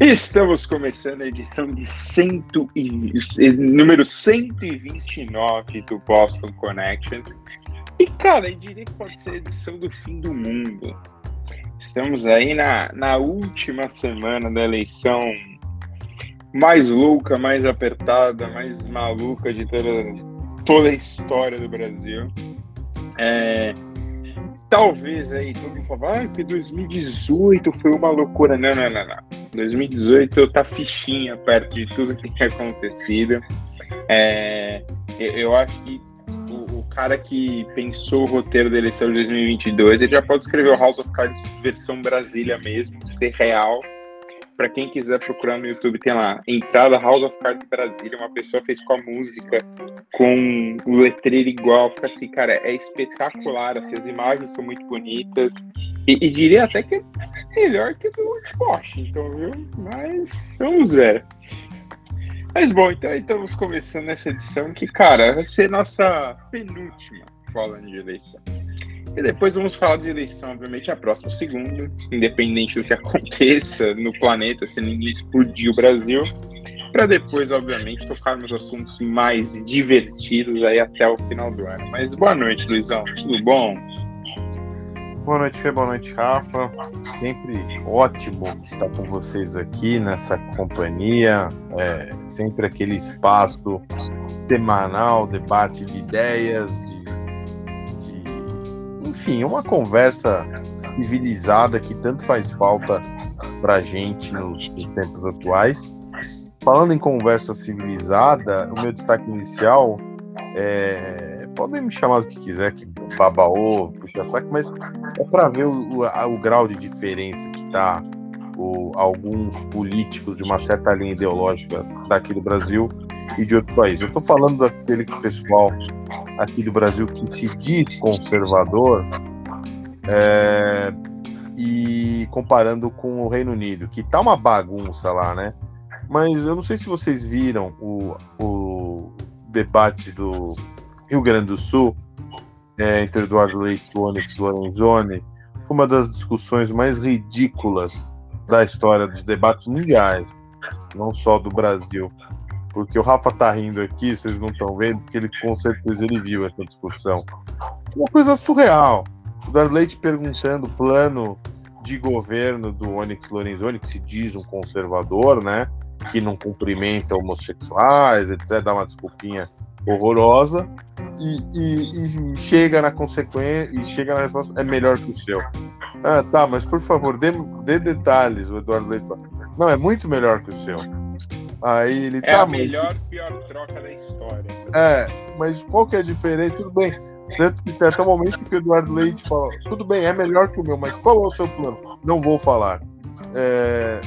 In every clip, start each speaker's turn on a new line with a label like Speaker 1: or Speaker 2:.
Speaker 1: Estamos começando a edição de cento e, número 129 do Boston Connection. E, cara, eu diria que pode ser a edição do fim do mundo. Estamos aí na, na última semana da eleição mais louca, mais apertada, mais maluca de toda, toda a história do Brasil. É, talvez aí todo mundo fala, ah, que 2018 foi uma loucura. Não, não, não, não. 2018 tá fichinha perto de tudo que tem acontecido. É, eu acho que o, o, cara que pensou o roteiro da eleição de 2022, ele já pode escrever o House of Cards versão Brasília mesmo, ser real. Para quem quiser procurar no YouTube, tem lá, entrada House of Cards Brasília, uma pessoa fez com a música, com o letreiro igual, fica assim, cara, é espetacular, assim, as imagens são muito bonitas, e, e, diria até que é melhor que do Washington, viu? Mas vamos ver. Mas bom, então estamos começando essa edição que, cara, vai ser nossa penúltima falando de eleição. E depois vamos falar de eleição, obviamente, a próxima segunda, independente do que aconteça no planeta, se ninguém explodir o Brasil, para depois, obviamente, tocarmos assuntos mais divertidos aí até o final do ano. Mas boa noite, Luizão. Tudo bom?
Speaker 2: Boa noite, Fê. Boa noite, Rafa. Sempre ótimo estar com vocês aqui nessa companhia. É, sempre aquele espaço semanal, debate de ideias, de, de, enfim, uma conversa civilizada que tanto faz falta para gente nos, nos tempos atuais. Falando em conversa civilizada, o meu destaque inicial é podem me chamar do que quiser, que baba ovo, puxa saco, mas é para ver o, o, o, grau de diferença que tá o, alguns políticos de uma certa linha ideológica daqui do Brasil e de outro país. Eu estou falando daquele pessoal aqui do Brasil que se diz conservador é, e comparando com o Reino Unido, que tá uma bagunça lá, né? Mas eu não sei se vocês viram o, o debate do Rio Grande do Sul, é, entre Eduardo Leite e Onyx Lorenzoni, foi uma das discussões mais ridículas da história dos debates mundiais, não só do Brasil. Porque o Rafa tá rindo aqui, vocês não estão vendo, porque ele com certeza ele viu essa discussão. Uma coisa surreal. O Eduardo Leite perguntando o plano de governo do Onyx Lorenzoni, que se diz um conservador, né? Que não cumprimenta homossexuais, etc. Dá uma desculpinha horrorosa e, e, e, chega na consequência e chega na resposta é melhor que o seu. Ah, tá, mas por favor, dê, dê detalhes, o Eduardo Leite fala. Não, é muito melhor que o seu. Aí ele
Speaker 1: é
Speaker 2: tá.
Speaker 1: a melhor, pior troca da história.
Speaker 2: É, mas qual que é a diferença? Tudo bem. Tanto que tem até o momento que o Eduardo Leite fala: tudo bem, é melhor que o meu, mas qual é o seu plano? Não vou falar. É,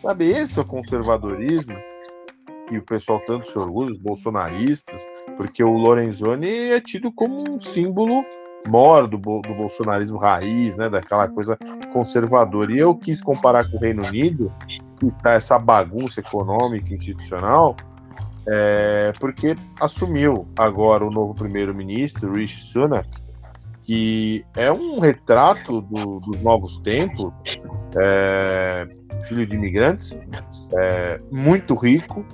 Speaker 2: sabe, esse é o conservadorismo e o pessoal tanto se orgulha, os bolsonaristas, porque o Lorenzoni é tido como um símbolo maior do, do bolsonarismo raiz, né, daquela coisa conservadora. E eu quis comparar com o Reino Unido, que tá essa bagunça econômica institucional, é, porque assumiu agora o novo primeiro-ministro, Rishi Sunak, que é um retrato do, dos novos tempos, é, filho de imigrantes, é, muito rico,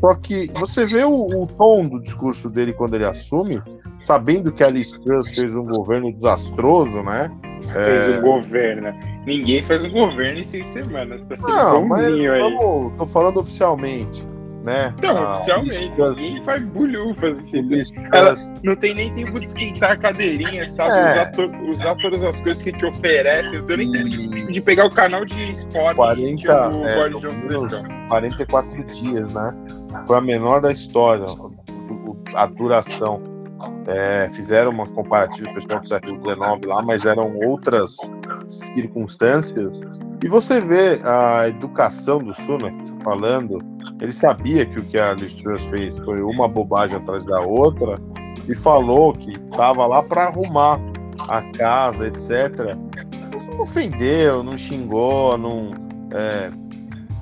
Speaker 2: só que você vê o, o, tom do discurso dele quando ele assume, sabendo que a Liz Truss fez um governo desastroso, né?
Speaker 1: Fez é... um governo. Ninguém faz um governo em seis semanas. Tá sendo Não, bonzinho mas, aí. Vamos,
Speaker 2: tô falando oficialmente. Né?
Speaker 1: Não, ah, oficialmente. Ninguém faz bulhufas assim. Ela não tem nem tempo de esquentar a cadeirinha, sabe? É. Usar, to usar todas as coisas que te oferecem. Deu nem tempo de, de, pegar o canal de esporte
Speaker 2: 40, é, 44 dias, né? Foi a menor da história, a duração. É, fizeram uma comparativa pessoal do século XIX lá, mas eram outras circunstâncias. E você vê a educação do Sunak falando, ele sabia que o que a Liz Truss fez foi uma bobagem atrás da outra e falou que estava lá para arrumar a casa, etc. Mas não ofendeu, não xingou, não é,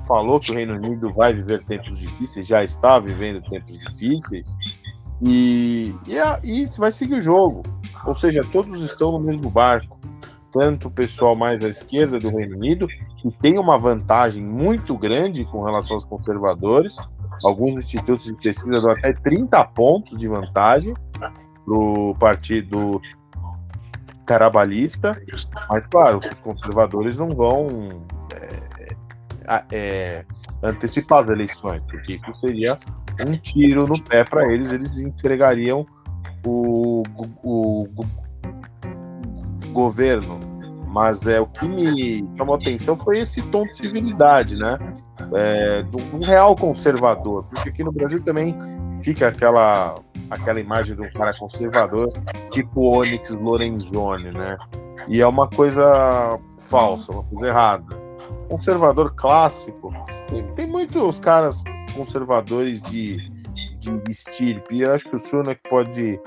Speaker 2: falou que o Reino Unido vai viver tempos difíceis, já está vivendo tempos difíceis, e, e, e vai seguir o jogo. Ou seja, todos estão no mesmo barco. Tanto o pessoal mais à esquerda do Reino Unido, que tem uma vantagem muito grande com relação aos conservadores. Alguns institutos de pesquisa dão até 30 pontos de vantagem para o partido trabalhista, mas claro, os conservadores não vão é, é, antecipar as eleições, porque isso seria um tiro no pé para eles, eles entregariam o, o, o, governo. Mas é o que me chamou atenção foi esse tom de civilidade, né? É, um real conservador, porque aqui no Brasil também fica aquela aquela imagem de um cara conservador, tipo Onyx Lorenzoni, né? E é uma coisa falsa, uma coisa errada. Conservador clássico, tem, tem muitos caras conservadores de, de estirpe. Eu acho que o Sunak pode,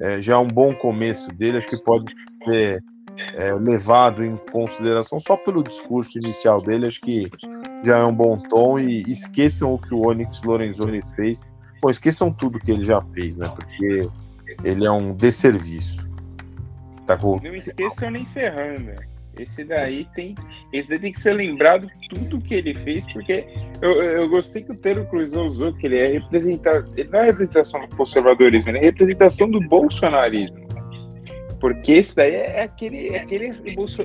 Speaker 2: é, já é um bom começo dele, acho que pode ser é, levado em consideração só pelo discurso inicial dele, acho que já é um bom tom e esqueçam o que o Onyx Lorenzoni fez. Bom, esqueçam tudo que ele já fez, né? Porque ele é um desserviço.
Speaker 1: Tá com... Não esqueçam nem ferrando. Esse daí tem. Esse daí tem que ser lembrado tudo que ele fez, porque eu, eu gostei que o Tero Cruz usou, que ele é representado. Ele não é representação do conservadorismo, ele é representação do bolsonarismo. Porque esse daí é aquele, é aquele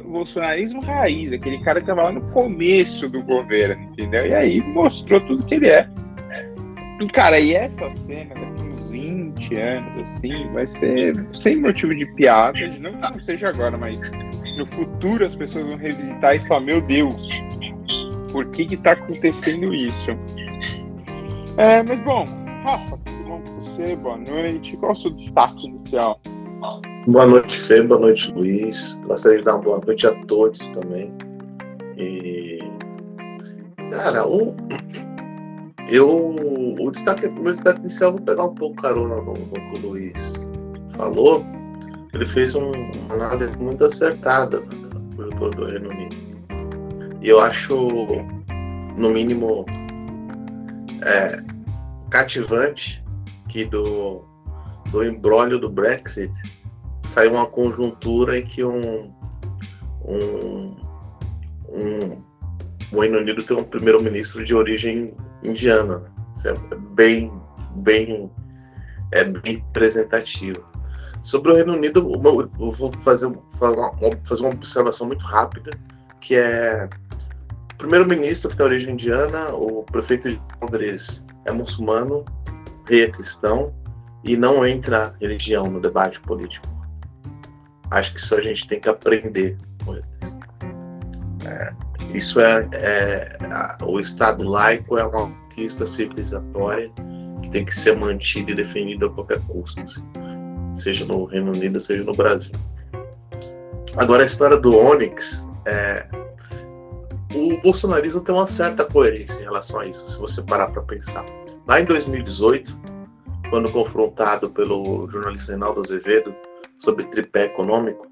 Speaker 1: bolsonarismo raiz, aquele cara que estava lá no começo do governo, entendeu? E aí mostrou tudo que ele é. E, cara, e essa cena daqui uns 20 anos, assim, vai ser sem motivo de piada, não que não seja agora, mas no futuro as pessoas vão revisitar e falar, meu Deus, por que que tá acontecendo isso? É, mas bom, Rafa, tudo bom com você? Boa noite. Qual é o seu destaque inicial?
Speaker 3: Boa noite, Fê. Boa noite, Luiz. Gostaria de dar uma boa noite a todos também. E. Cara, o. Eu. O destaque, o meu destaque inicial, vou pegar um pouco carona no, que o Luiz falou ele fez um, uma análise muito acertada do, do Reino Unido. E eu acho, no mínimo, é, cativante que do, do embrólio do Brexit saiu uma conjuntura em que um, um, um, o Reino Unido tem um primeiro-ministro de origem indiana. Isso é bem, bem, é bem representativo. Sobre o Reino Unido, eu vou fazer, fazer uma observação muito rápida, que é o primeiro-ministro que tem origem indiana, o prefeito de Londres é muçulmano, rei é cristão, e não entra religião no debate político. Acho que isso a gente tem que aprender com eles. É, isso é, é o Estado laico é uma conquista civilizatória que tem que ser mantida e defendida a qualquer custo. Assim seja no Reino Unido, seja no Brasil. Agora, a história do Onyx, é, o bolsonarismo tem uma certa coerência em relação a isso, se você parar para pensar. Lá em 2018, quando confrontado pelo jornalista Reinaldo Azevedo sobre tripé econômico,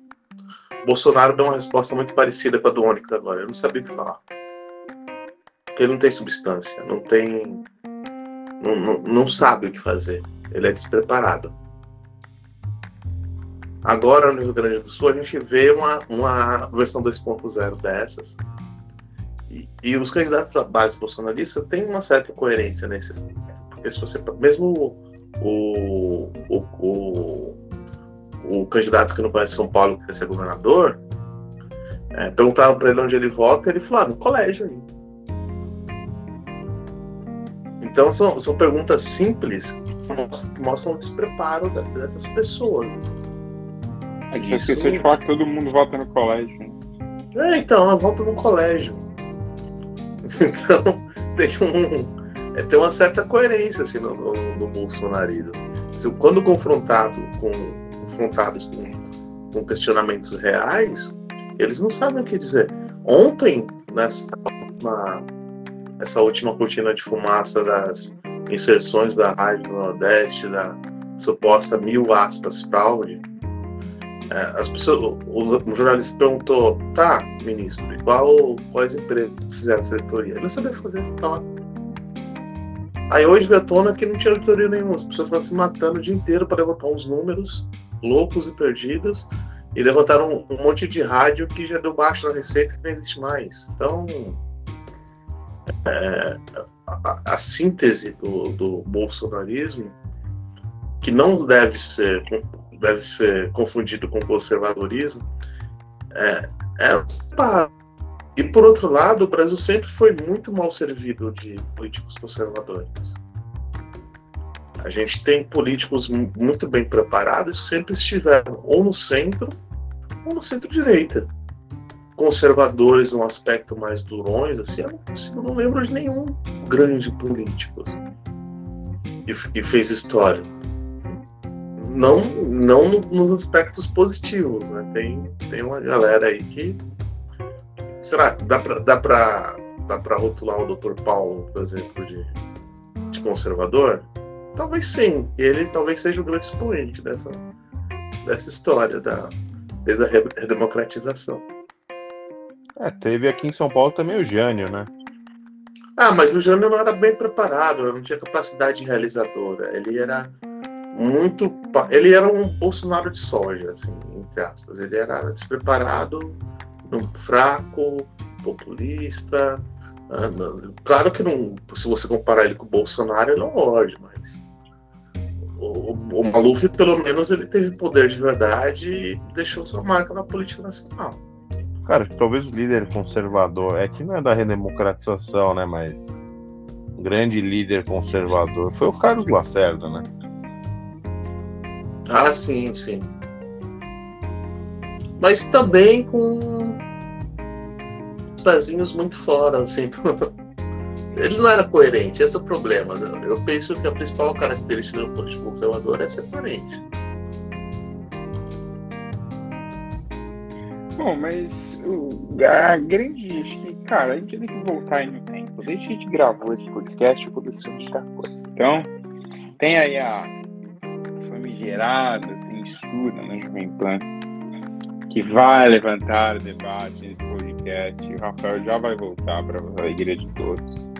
Speaker 3: Bolsonaro deu uma resposta muito parecida com a do Onyx agora. Eu não sabia o que falar. Porque ele não tem substância, não tem. Não, não, não sabe o que fazer. Ele é despreparado. Agora, no Rio Grande do Sul, a gente vê uma, uma versão 2.0 dessas. E, e, os candidatos da base bolsonarista têm uma certa coerência nesse. Porque se você. Mesmo o, o, o, o candidato que não conhece São Paulo, que quer ser governador, é, perguntaram para ele onde ele vota, ele falou: ah, no colégio aí. Então, são, são perguntas simples que mostram, o despreparo dessas pessoas.
Speaker 1: A gente Isso... esqueceu de falar que todo mundo vota no colégio.
Speaker 3: É, então, ela volta no colégio. Então, tem, um, é, tem uma certa coerência assim, no, no, no bolsonarismo. Quando confrontado com, confrontados com, com questionamentos reais, eles não sabem o que dizer. Ontem, nessa última, essa última cortina de fumaça das inserções da Rádio Nordeste, da suposta mil aspas fraude, é, as pessoas, o, o, jornalista perguntou, tá, ministro, qual, quais empresas fizeram essa editoria? Ele não sabia fazer, tá Aí hoje veio à tona que não tinha editoria nenhuma, as pessoas estavam se matando o dia inteiro para levantar uns números loucos e perdidos, e levantaram um, um monte de rádio que já deu baixo na receita e não existe mais. Então, é, a, a, síntese do, do bolsonarismo, que não deve ser, deve ser confundido com conservadorismo, é, é e por outro lado, o Brasil sempre foi muito mal servido de políticos conservadores. A gente tem políticos muito bem preparados que sempre estiveram ou no centro ou no centro-direita. Conservadores no aspecto mais durões, assim, eu não lembro de nenhum grande político assim, que, que fez história. Não, não nos aspectos positivos, né? Tem, tem uma galera aí que Será que dá para dá pra, dá pra rotular o Dr. Paulo, por exemplo, de, de conservador? Talvez sim. Ele talvez seja o grande expoente dessa, dessa história, da, desde a redemocratização.
Speaker 2: É, teve aqui em São Paulo também o Jânio, né?
Speaker 3: Ah, mas o Jânio não era bem preparado, não tinha capacidade realizadora. Ele era muito. Ele era um Bolsonaro de soja, assim, entre aspas. Ele era despreparado fraco, populista. Ah, claro que não, se você comparar ele com o Bolsonaro, ele não morde, mas o, o Maluf, pelo menos, ele teve poder de verdade e deixou sua marca na política nacional.
Speaker 2: Cara, talvez o líder conservador, é que não é da redemocratização, né? Mas um grande líder conservador foi o Carlos Lacerda, né?
Speaker 3: Ah, sim, sim. Mas também com pezinhos muito fora, assim. Ele não era coerente, esse é o problema. Né? Eu penso que a principal característica do político conservador é ser coerente.
Speaker 1: Bom, mas a grande. Acho que, cara, a gente tem que voltar no tempo. Desde que a gente gravou esse podcast, aconteceu muita coisa. Então, tem aí a famigerada censura na Jovem Pan, que vai levantar debate nesse podcast. O Rafael já vai voltar para a alegria de todos.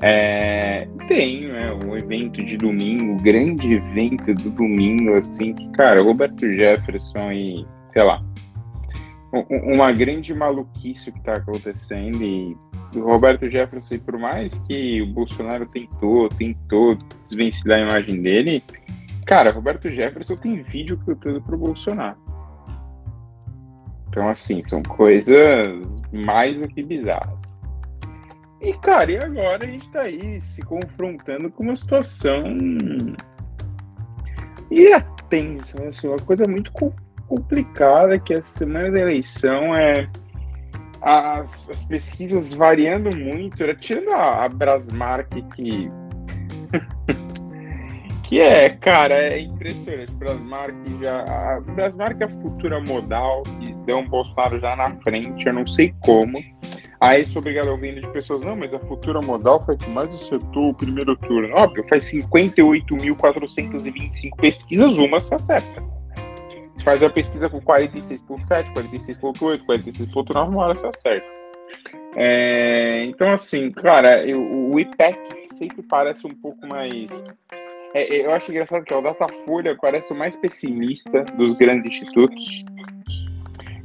Speaker 1: É, tem né, um evento de domingo, grande evento do domingo, assim, que, cara, Roberto Jefferson e, sei lá, uma grande maluquice que está acontecendo e o Roberto Jefferson, por mais que o Bolsonaro tentou, tentou desvencilhar a imagem dele, cara, Roberto Jefferson tem vídeo que eu pro para o Bolsonaro. Então, assim, são coisas mais do que bizarras. E, cara, e agora a gente tá aí se confrontando com uma situação. E é tensa, assim, uma coisa muito complicada que a semana da eleição é. As, as pesquisas variando muito, era tirando a, a Brasmark que Que é, cara, é impressionante. Brasmark já. A Brasmark é a futura modal que deu um Bolsonaro já na frente, eu não sei como. Aí sou obrigado a ouvir de pessoas, não, mas a futura modal foi que mais acertou o primeiro turno. Óbvio, faz 58.425 pesquisas, uma se acerta. Se faz a pesquisa com 46.7, 46.8, 46.9, uma hora se acerta. É, então, assim, cara, eu, o IPEC sempre parece um pouco mais é, é, eu acho engraçado que o Datafolha parece o mais pessimista dos grandes institutos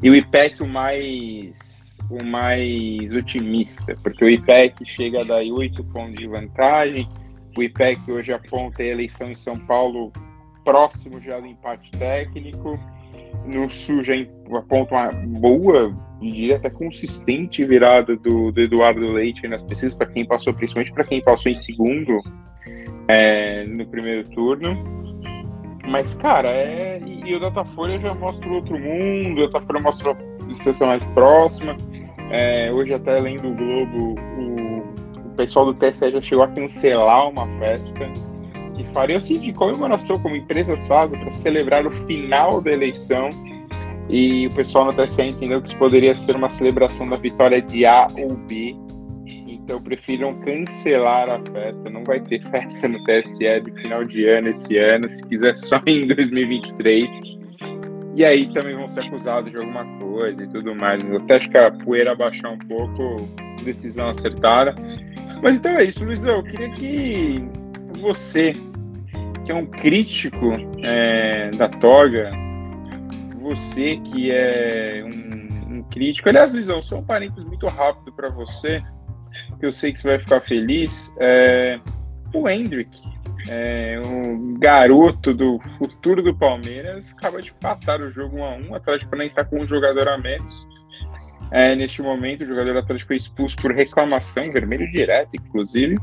Speaker 1: e o IPEC o mais, o mais otimista, porque o IPEC chega a dar 8 pontos de vantagem, o IPEC hoje aponta a eleição em São Paulo próximo já do empate técnico, no Sul já aponta uma boa, diria até consistente virada do, do Eduardo Leite nas pesquisas, para quem passou, principalmente para quem passou em segundo é, no primeiro turno. Mas, cara, é... e o Datafolha já mostra outro mundo, o Datafolha mostra a distância mais próxima. É, hoje, até além do Globo, o, o pessoal do TSE já chegou a cancelar uma festa que faria assim de comemoração, como empresas fazem, para celebrar o final da eleição. E o pessoal no TSE entendeu que isso poderia ser uma celebração da vitória de A ou B então prefiram cancelar a festa. Não vai ter festa no TSE de final de ano esse ano, se quiser só em 2023. E aí também vão ser acusados de alguma coisa e tudo mais. Mas até acho que a poeira baixar um pouco, decisão acertada. Mas então é isso, Luizão. Eu queria que você, que é um crítico é, da toga, você que é um, um crítico. Aliás, Luizão, só um parênteses muito rápido para você, eu sei que você vai ficar feliz. É, o Hendrick, é, um garoto do futuro do Palmeiras, acaba de empatar o jogo 1 a 1 O Atlético Paranaense está com um jogador a menos. É, neste momento, o jogador do Atlético foi expulso por reclamação, vermelho direto, inclusive.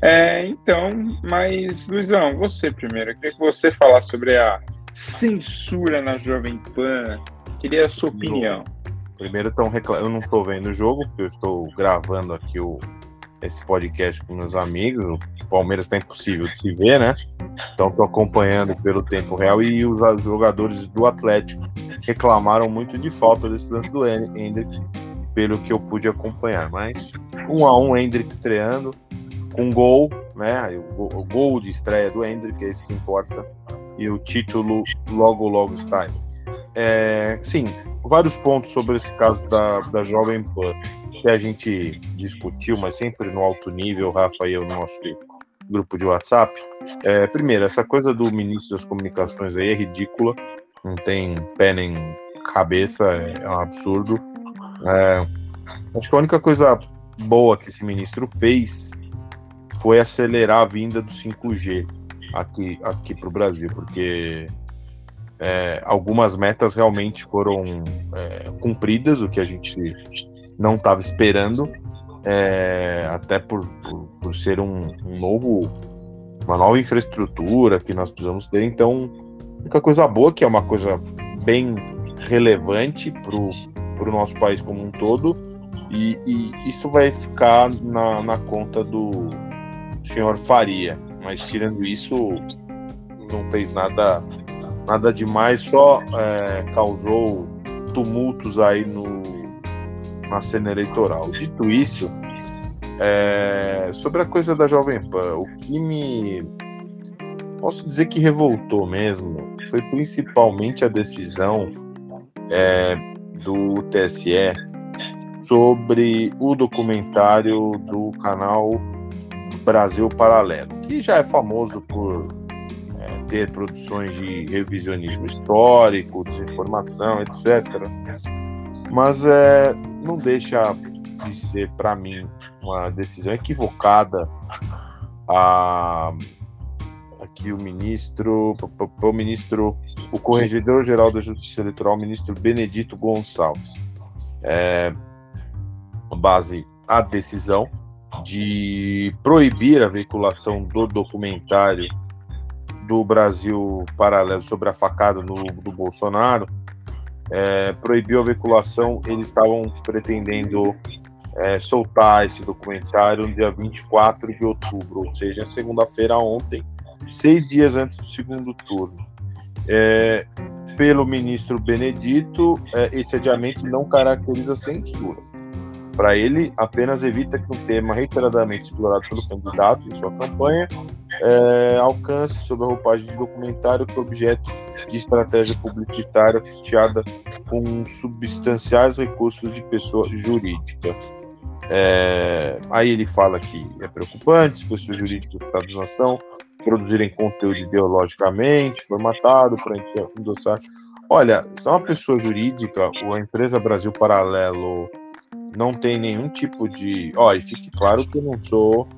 Speaker 1: É, então, mas, Luizão, você primeiro. Eu queria que você falasse sobre a censura na Jovem Pan. Queria a sua opinião.
Speaker 2: Primeiro, tão recla... eu não estou vendo o jogo, porque eu estou gravando aqui o... esse podcast com meus amigos. O Palmeiras está impossível de se ver, né? Então, estou acompanhando pelo tempo real e os jogadores do Atlético reclamaram muito de falta desse lance do Hendrick, pelo que eu pude acompanhar. Mas, um a um, Hendrick estreando um gol, né? O, gol de estreia do Hendrick, é isso que importa, e o título logo, logo está aí. É, sim, vários pontos sobre esse caso da, da Jovem Pan que a gente discutiu, mas sempre no alto nível, Rafa e eu, no nosso grupo de WhatsApp. É, primeiro, essa coisa do ministro das comunicações aí é ridícula, não tem pé nem cabeça, é, é um absurdo. É, acho que a única coisa boa que esse ministro fez foi acelerar a vinda do 5G aqui, aqui para o Brasil, porque é, algumas metas realmente foram é, cumpridas, o que a gente não estava esperando, é, até por, por, por ser um, um, novo, uma nova infraestrutura que nós precisamos ter. Então, a única coisa boa, que é uma coisa bem relevante para o nosso país como um todo, e, e isso vai ficar na, na conta do, senhor faria. Mas tirando isso, não fez nada, nada demais, só é, causou tumultos aí no, na cena eleitoral. Dito isso, é, sobre a coisa da Jovem Pan, o que me posso dizer que revoltou mesmo foi principalmente a decisão é, do TSE sobre o documentário do canal Brasil Paralelo, que já é famoso por ter produções de revisionismo histórico, desinformação, etc. Mas é, não deixa de ser, para mim, uma decisão equivocada a aqui o ministro, o ministro, o corregedor geral da Justiça Eleitoral, o ministro Benedito Gonçalves. É, base a decisão de proibir a veiculação do documentário do Brasil Paralelo sobre a facada no, do Bolsonaro, é, proibiu a veiculação, eles estavam pretendendo é, soltar esse documentário no dia 24 de outubro, ou seja, segunda-feira ontem, seis dias antes do segundo turno. É, pelo ministro Benedito, é, esse adiamento não caracteriza censura. Para ele, apenas evita que um tema reiteradamente explorado pelo candidato em sua campanha é, alcance, sob a roupagem de documentário, que objeto de estratégia publicitária custeada com substanciais recursos de pessoa jurídica. É, aí ele fala que é preocupante as pessoas jurídicas do Estado-nação produzirem conteúdo ideologicamente formatado para endossar. Olha, se é uma pessoa jurídica, ou a empresa Brasil Paralelo não tem nenhum tipo de. Ó, e fique claro que eu não sou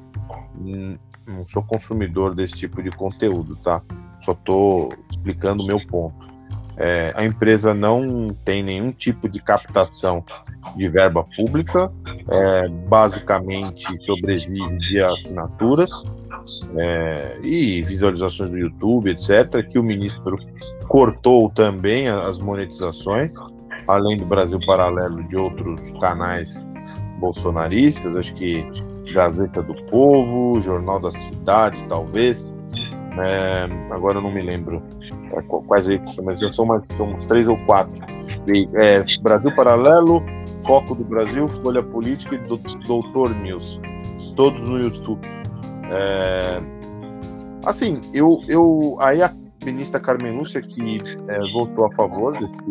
Speaker 2: não sou consumidor desse tipo de conteúdo, tá? Só tô explicando o meu ponto. É, a empresa não tem nenhum tipo de captação de verba pública, é, basicamente sobrevive de assinaturas é, e visualizações do YouTube, etc., que o ministro cortou também as monetizações além do Brasil Paralelo, de outros canais bolsonaristas, acho que Gazeta do Povo, Jornal da Cidade, talvez. É, agora eu não me lembro é, quais aí mas são, mais, são uns três ou quatro. É, Brasil Paralelo, Foco do Brasil, Folha Política e Doutor News. Todos no YouTube. É, assim, eu, eu aí a ministra Carmen Lúcia que é, votou a favor desse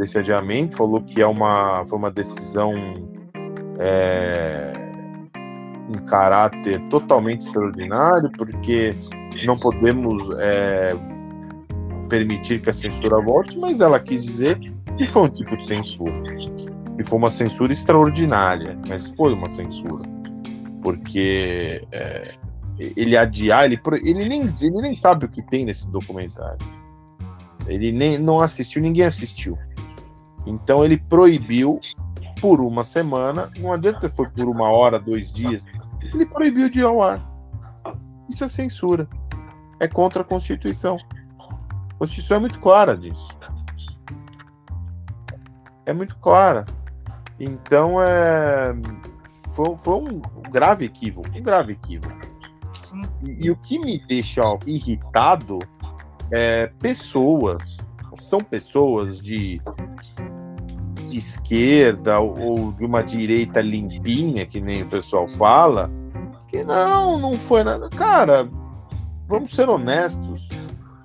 Speaker 2: desse adiamento, falou que é uma, foi uma decisão é, em caráter totalmente extraordinário, porque não podemos é, permitir que a censura volte, mas ela quis dizer que foi um tipo de censura. E foi uma censura extraordinária, mas foi uma censura. Porque é, ele adiar, ele, ele, nem, ele nem sabe o que tem nesse documentário. Ele nem não assistiu, ninguém assistiu. Então ele proibiu por uma semana, não adianta foi por uma hora, dois dias, ele proibiu de ir ao ar. Isso é censura. É contra a Constituição. A Constituição é muito clara disso. É muito clara. Então é. Foi, foi um grave equívoco. Um grave equívoco. E, e o que me deixa irritado é pessoas. São pessoas de de esquerda ou de uma direita limpinha, que nem o pessoal fala, que não, não foi nada. Cara, vamos ser honestos.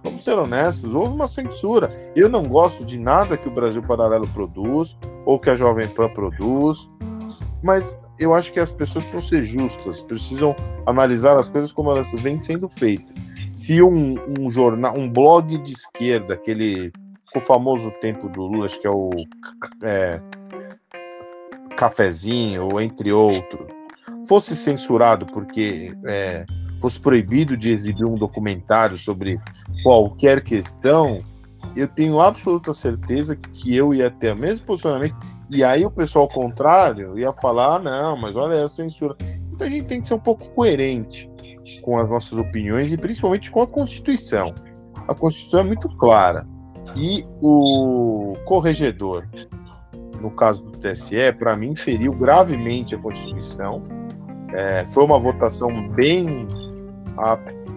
Speaker 2: Vamos ser honestos, houve uma censura. Eu não gosto de nada que o Brasil Paralelo produz ou que a Jovem Pan produz, mas eu acho que as pessoas precisam ser justas, precisam analisar as coisas como elas vêm sendo feitas. Se um, um jornal, um blog de esquerda, aquele o famoso tempo do Lula, acho que é o é, Cafezinho, entre outros, fosse censurado porque é, fosse proibido de exibir um documentário sobre qualquer questão, eu tenho absoluta certeza que eu ia ter o mesmo posicionamento. E aí o pessoal contrário ia falar: ah, não, mas olha a censura. Então a gente tem que ser um pouco coerente com as nossas opiniões e principalmente com a Constituição. A Constituição é muito clara. E o corregedor, no caso do TSE, para mim, feriu gravemente a Constituição. É, foi uma votação bem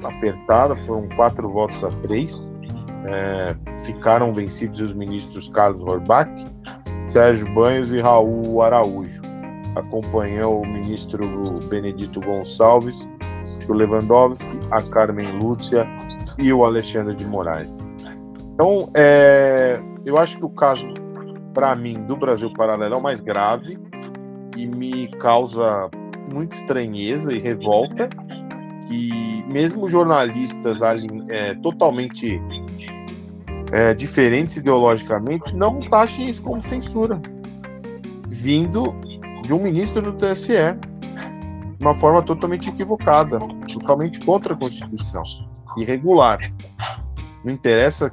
Speaker 2: apertada, foram quatro votos a três. É, ficaram vencidos os ministros Carlos Horbach, Sérgio Banhos e Raul Araújo. Acompanhou o ministro Benedito Gonçalves, o Lewandowski, a Carmen Lúcia e o Alexandre de Moraes. Então, é, eu acho que o caso, para mim, do Brasil Paralelo é o mais grave e me causa muita estranheza e revolta que mesmo jornalistas ali, é, totalmente é, diferentes ideologicamente não taxem isso como censura, vindo de um ministro do TSE, de uma forma totalmente equivocada, totalmente contra a Constituição, irregular. Não interessa,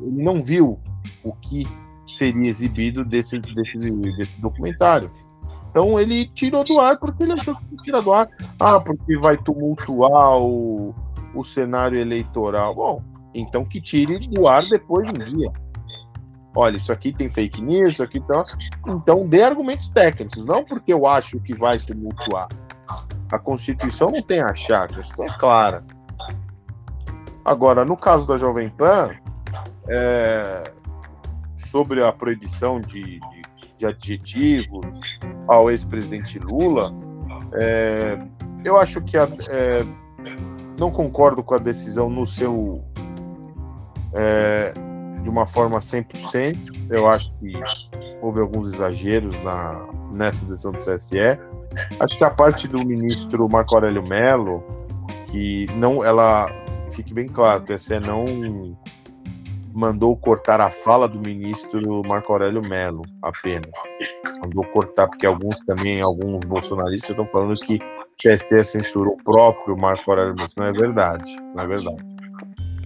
Speaker 2: ele não viu o que seria exibido desse, desse, desse documentário. Então ele tirou do ar porque ele achou que tira do ar. Ah, porque vai tumultuar o, o cenário eleitoral. Bom, então que tire do ar depois de um dia. Olha, isso aqui tem fake news, isso aqui tá. Então dê argumentos técnicos, não porque eu acho que vai tumultuar. A Constituição não tem achado, isso é clara. Agora, no caso da Jovem Pan, é, sobre a proibição de, de, de adjetivos ao ex-presidente Lula, é, eu acho que a, é, não concordo com a decisão no seu é, de uma forma 100%. Eu acho que houve alguns exageros na, nessa decisão do TSE. Acho que a parte do ministro Marco Aurélio Mello, que não ela fique bem claro, o TSE não mandou cortar a fala do ministro Marco Aurélio Mello apenas. Mandou cortar, porque alguns também, alguns bolsonaristas estão falando que o TSE censurou o próprio Marco Aurélio. Isso não é verdade, não é verdade.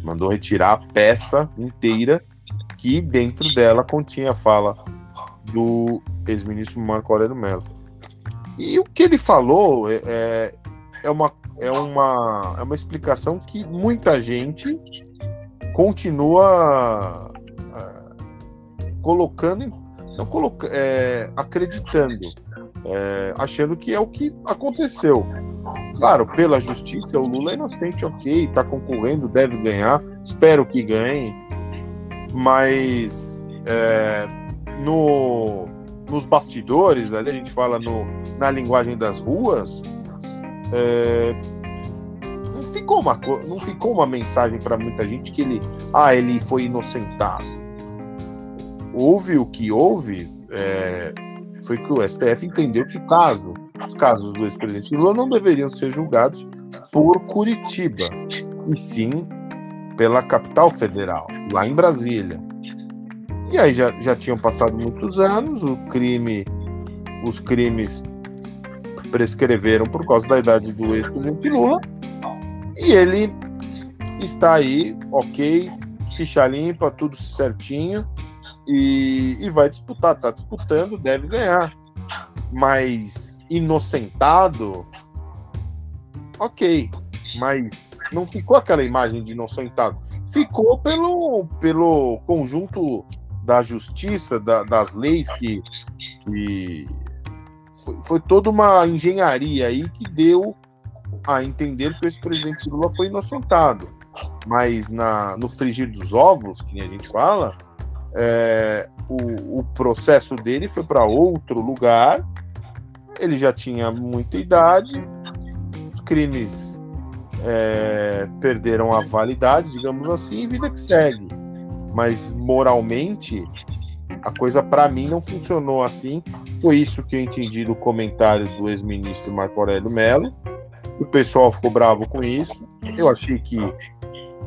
Speaker 2: Mandou retirar a peça inteira que dentro dela continha a fala do ex-ministro Marco Aurélio Mello. E o que ele falou é, é, é uma é uma, é uma explicação que muita gente continua uh, colocando, não coloca, é, acreditando, é, achando que é o que aconteceu. Claro, pela justiça, o Lula é inocente, ok, está concorrendo, deve ganhar, espero que ganhe, mas é, no, nos bastidores, ali a gente fala no, na linguagem das ruas, é, não ficou uma não ficou uma mensagem para muita gente que ele ah ele foi inocentado houve o que houve é, foi que o STF entendeu que o caso os casos do ex-presidente Lula não deveriam ser julgados por Curitiba e sim pela capital federal, lá em Brasília. E aí já, já tinham passado muitos anos, o crime, os crimes prescreveram por causa da idade do ex-presidente Lula, e ele está aí, ok, ficha limpa, tudo certinho, e, e vai disputar, tá disputando, deve ganhar. Mas inocentado, ok, mas não ficou aquela imagem de inocentado. Ficou pelo, pelo conjunto da justiça, da, das leis que, que foi, foi, toda uma engenharia aí que deu a entender que o ex-presidente Lula foi inocentado. Mas na, no frigir dos ovos, que a gente fala, é, o, o processo dele foi para outro lugar. Ele já tinha muita idade, os crimes é, perderam a validade, digamos assim, e vida que segue. Mas moralmente, a coisa para mim não funcionou assim. Foi isso que eu entendi do comentário do ex-ministro Marco Aurélio Mello. O pessoal ficou bravo com isso. Eu achei que o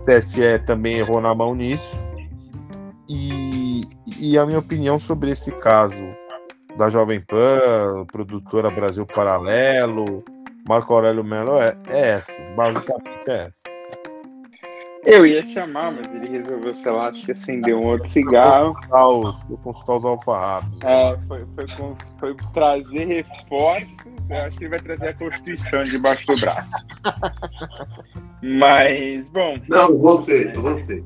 Speaker 2: TSE também errou na mão nisso. E, e a minha opinião sobre esse caso da Jovem Pan, produtora Brasil Paralelo, Marco Aurélio Melo é, é essa, basicamente é essa.
Speaker 1: Eu ia chamar, mas ele resolveu, sei lá, acho que acender um outro cigarro.
Speaker 2: Foi consultar os alfarrábios.
Speaker 1: É, foi, foi, foi, trazer reforços. Eu acho que ele vai trazer a Constituição debaixo do braço. Mas, bom.
Speaker 3: Não, voltei, voltei.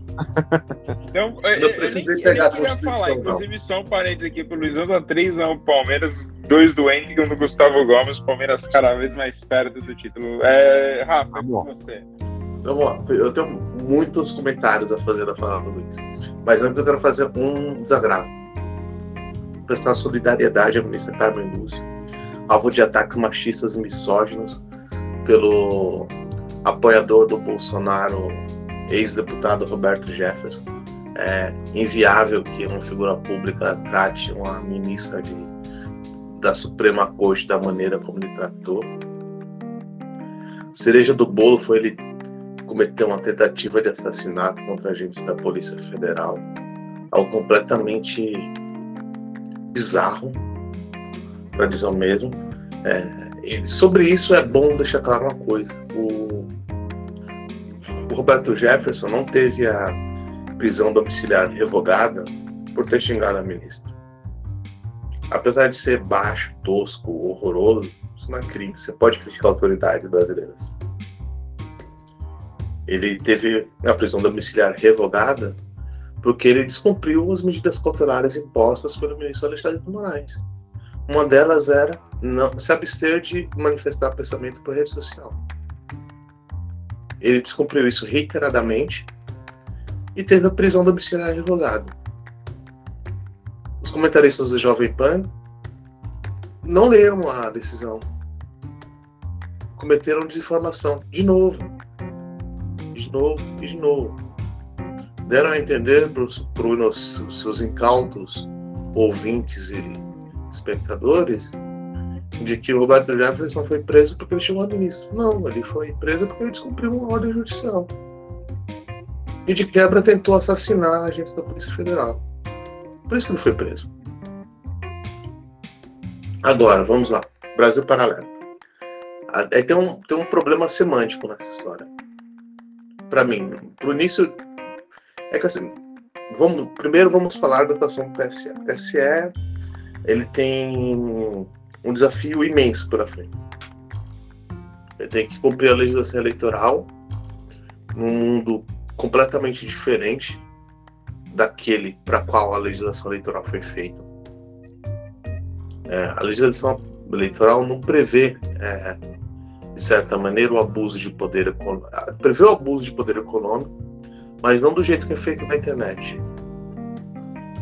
Speaker 1: Então, não eu, precisei eu pegar a Constituição. Falar. Inclusive, só um parênteses aqui pro Luizão da 3 a 1 Palmeiras, dois do Henrique e um do Gustavo Gomes. Palmeiras cada vez mais perto do título. É, Rafa, tá com você.
Speaker 3: Então, eu tenho muitos comentários a fazer da fala do Luiz. Mas antes eu quero fazer um desagravo. Prestar solidariedade à ministra Carmen Lúcia, alvo de ataques machistas e misóginos pelo apoiador do Bolsonaro, ex-deputado Roberto Jefferson. É inviável que uma figura pública trate uma ministra de, da Suprema Corte da maneira como ele tratou. Cereja do bolo foi ele cometeu uma tentativa de assassinato contra agentes da Polícia Federal. Algo completamente bizarro, para dizer o mesmo. É, sobre isso é bom deixar claro uma coisa: o, o Roberto Jefferson não teve a prisão domiciliar revogada por ter xingado a ministra. Apesar de ser baixo, tosco, horroroso, isso não é crime. Você pode criticar autoridades brasileiras ele teve a prisão domiciliar revogada porque ele descumpriu as medidas cautelares impostas pelo ministro Alexandre de Moraes. Uma delas era não se abster de manifestar pensamento por rede social. Ele descumpriu isso reiteradamente e teve a prisão domiciliar revogada. Os comentaristas do Jovem Pan não leram a decisão. Cometeram desinformação. De novo de novo e de novo. Deram a entender para os seus incautos ouvintes e espectadores de que o Roberto Jefferson foi preso porque ele chamou a ministro. Não, ele foi preso porque ele descumpriu uma ordem judicial. E de quebra tentou assassinar agentes da Polícia Federal. Por isso que ele foi preso. Agora, vamos lá. Brasil Paralelo. Aí tem um, tem um problema semântico nessa história para mim. Pro início, é que assim, vamos, primeiro vamos falar da atuação do TSE. O TSE, ele tem um desafio imenso pela frente. Ele tem que cumprir a legislação eleitoral num mundo completamente diferente daquele para qual a legislação eleitoral foi feita. É, a legislação eleitoral não prevê é, de certa maneira, o abuso de poder econômico. Prevê o abuso de poder econômico, mas não do jeito que é feito na internet.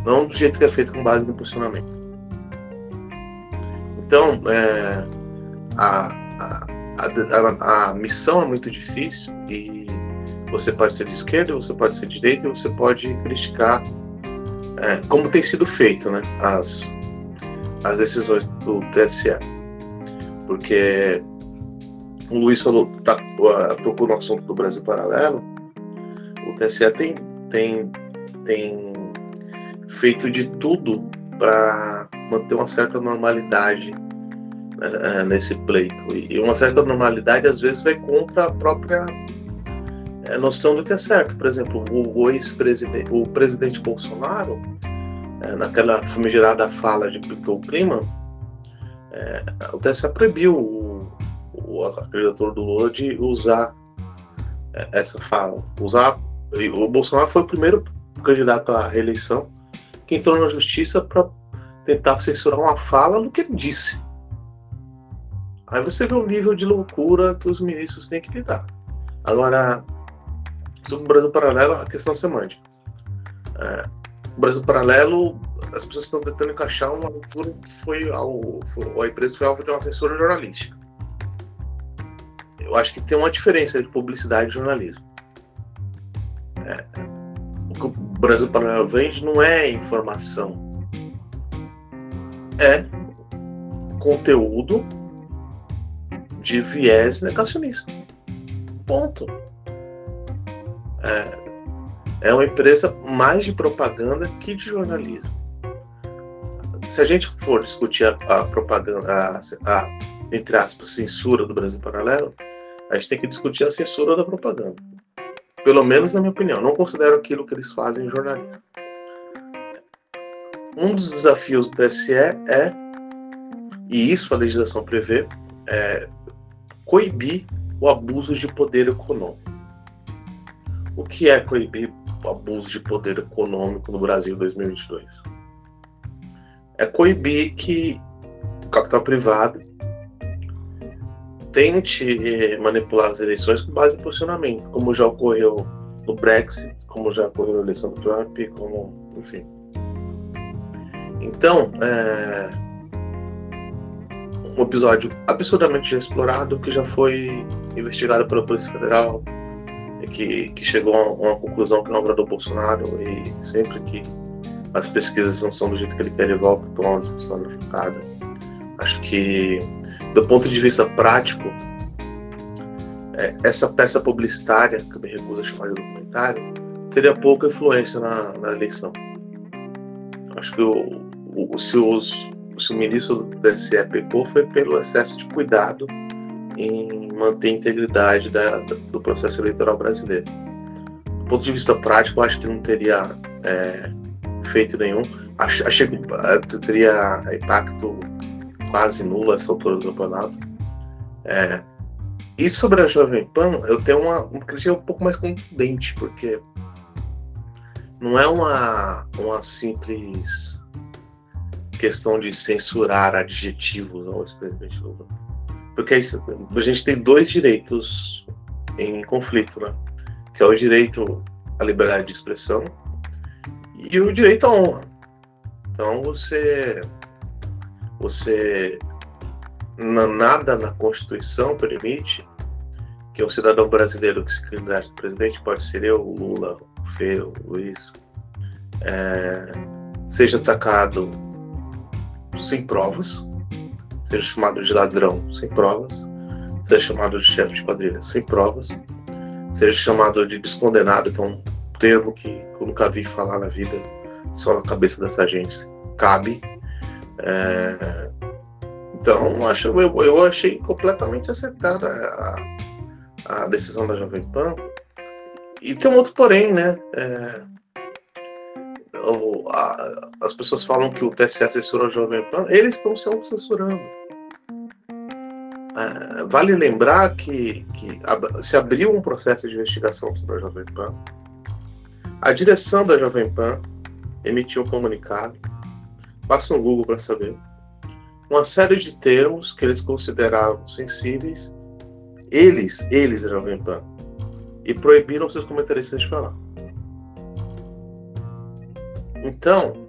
Speaker 3: Não do jeito que é feito com base no posicionamento. Então, é, a, a, a, a, missão é muito difícil e você pode ser de esquerda, você pode ser de direita, você pode criticar é, como tem sido feito né, as, as decisões do TSE. Porque o Luiz falou, tá, procura um assunto do Brasil Paralelo. TSE tem, tem, tem feito de tudo para manter uma certa normalidade né, nesse pleito. E uma certa normalidade, às vezes, vai contra a própria é, noção do que é certo. Por exemplo, o, ex-presidente, o presidente Bolsonaro, é, naquela famigerada fala de pintou o clima, é, o TSE proibiu o, candidator do Lula de usar é, essa fala. Usar, o Bolsonaro foi o primeiro candidato à reeleição que entrou na justiça para tentar censurar uma fala do que ele disse. Aí você vê o nível de loucura que os ministros têm que lidar. Agora, sobre o Brasil Paralelo, a questão semântica. É, o Brasil Paralelo, as pessoas estão tentando encaixar uma loucura que foi ao, foi, a empresa foi alvo de uma censura jornalística. Eu acho que tem uma diferença entre publicidade e jornalismo. É, o que o Brasil Paralelo vende não é informação, é conteúdo de viés negacionista. Ponto. É, é uma empresa mais de propaganda que de jornalismo. Se a gente for discutir a, a propaganda, a, a, entre aspas, censura do Brasil Paralelo, a gente tem que discutir a censura da propaganda. Pelo menos na minha opinião. Não considero aquilo que eles fazem em jornalismo. Um dos desafios do TSE é, e isso a legislação prevê, é coibir o abuso de poder econômico. O que é coibir o abuso de poder econômico no Brasil em 2022? É coibir que o capital privado tente eh, manipular as eleições com base em posicionamento, como já ocorreu no Brexit, como já ocorreu na eleição do Trump, como, enfim. Então, é um episódio absurdamente explorado que já foi investigado pela Polícia Federal e que, que chegou a uma conclusão que não agradou Bolsonaro e sempre que as pesquisas não são do jeito que ele quer, ele volta para uma decisão. Acho que do ponto de vista prático, é, essa peça publicitária, que eu me recuso a chamar de documentário, teria pouca influência na, na eleição. Acho que o, o, se, os, se o ministro do TSE pecou foi pelo excesso de cuidado em manter a integridade da, do processo eleitoral brasileiro. Do ponto de vista prático, acho que não teria é, feito nenhum. Achei que é, teria impacto quase nulo essa altura do campeonato. É, e sobre a Jovem Pan, eu tenho uma, uma crítica um pouco mais contundente, porque não é uma, uma simples questão de censurar adjetivos ao ex-presidente Lula. Porque a gente tem dois direitos em conflito, né? Que é o direito à liberdade de expressão e o direito à honra. Então você você nada na Constituição permite que um cidadão brasileiro que se candidate a presidente, pode ser eu, o Lula, o Fê, o Luiz, é, seja atacado sem provas, seja chamado de ladrão sem provas, seja chamado de chefe de quadrilha sem provas, seja chamado de descondenado, que é um termo que eu nunca vi falar na vida, só na cabeça dessa gente cabe. É, então, acho, eu, eu achei completamente acertada a, a decisão da Jovem Pan. E tem um outro porém, né? É, o, a, as pessoas falam que o TSE censura a Jovem Pan, eles estão se censurando. É, vale lembrar que, que se abriu um processo de investigação sobre a Jovem Pan. A direção da Jovem Pan emitiu um comunicado. Passa no Google para saber uma série de termos que eles consideravam sensíveis, eles, eles, Jovem Pan, e proibiram seus comentaristas de falar. Então,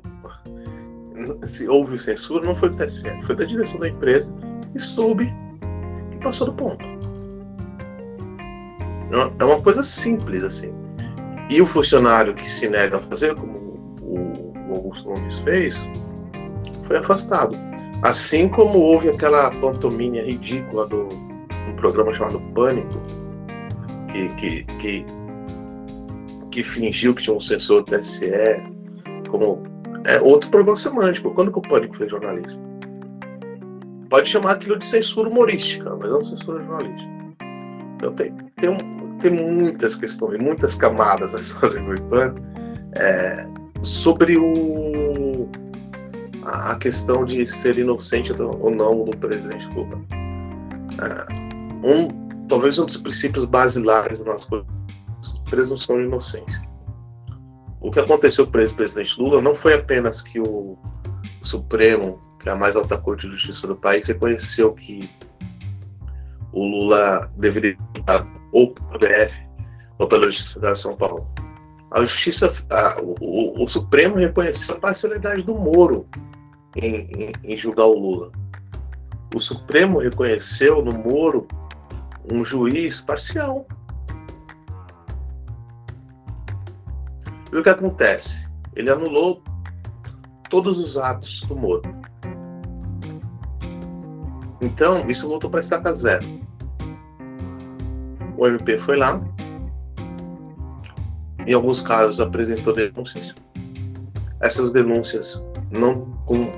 Speaker 3: se houve censura, não foi do TSE, foi da direção da empresa e soube que passou do ponto. É uma coisa simples assim. E o funcionário que se nega a fazer, como o Augusto Nunes fez, foi afastado. Assim como houve aquela pantomima ridícula do um programa chamado Pânico, que, que, que, que fingiu que tinha um censor do TSE, como é outro problema semântico. Quando que o Pânico fez jornalismo? Pode chamar aquilo de censura humorística, mas não censura jornalística. Então tem, tem, tem muitas questões, muitas camadas nessa história do é, sobre o, a questão de ser inocente ou não do presidente Lula. É, um, talvez um dos princípios basilares da nossa presunção de inocência. O que aconteceu com o presidente Lula não foi apenas que o Supremo, que é a mais alta corte de justiça do país, reconheceu que o Lula deveria estar ou pelo DF ou pela Justiça de São Paulo. A Justiça, a, o, o, Supremo reconheceu a parcialidade do Moro em, em, em julgar o Lula. O Supremo reconheceu no Moro um juiz parcial. E o que acontece? Ele anulou todos os atos do Moro. Então, isso voltou para estaca zero. O MP foi lá, em alguns casos apresentou denúncias. Essas denúncias, não com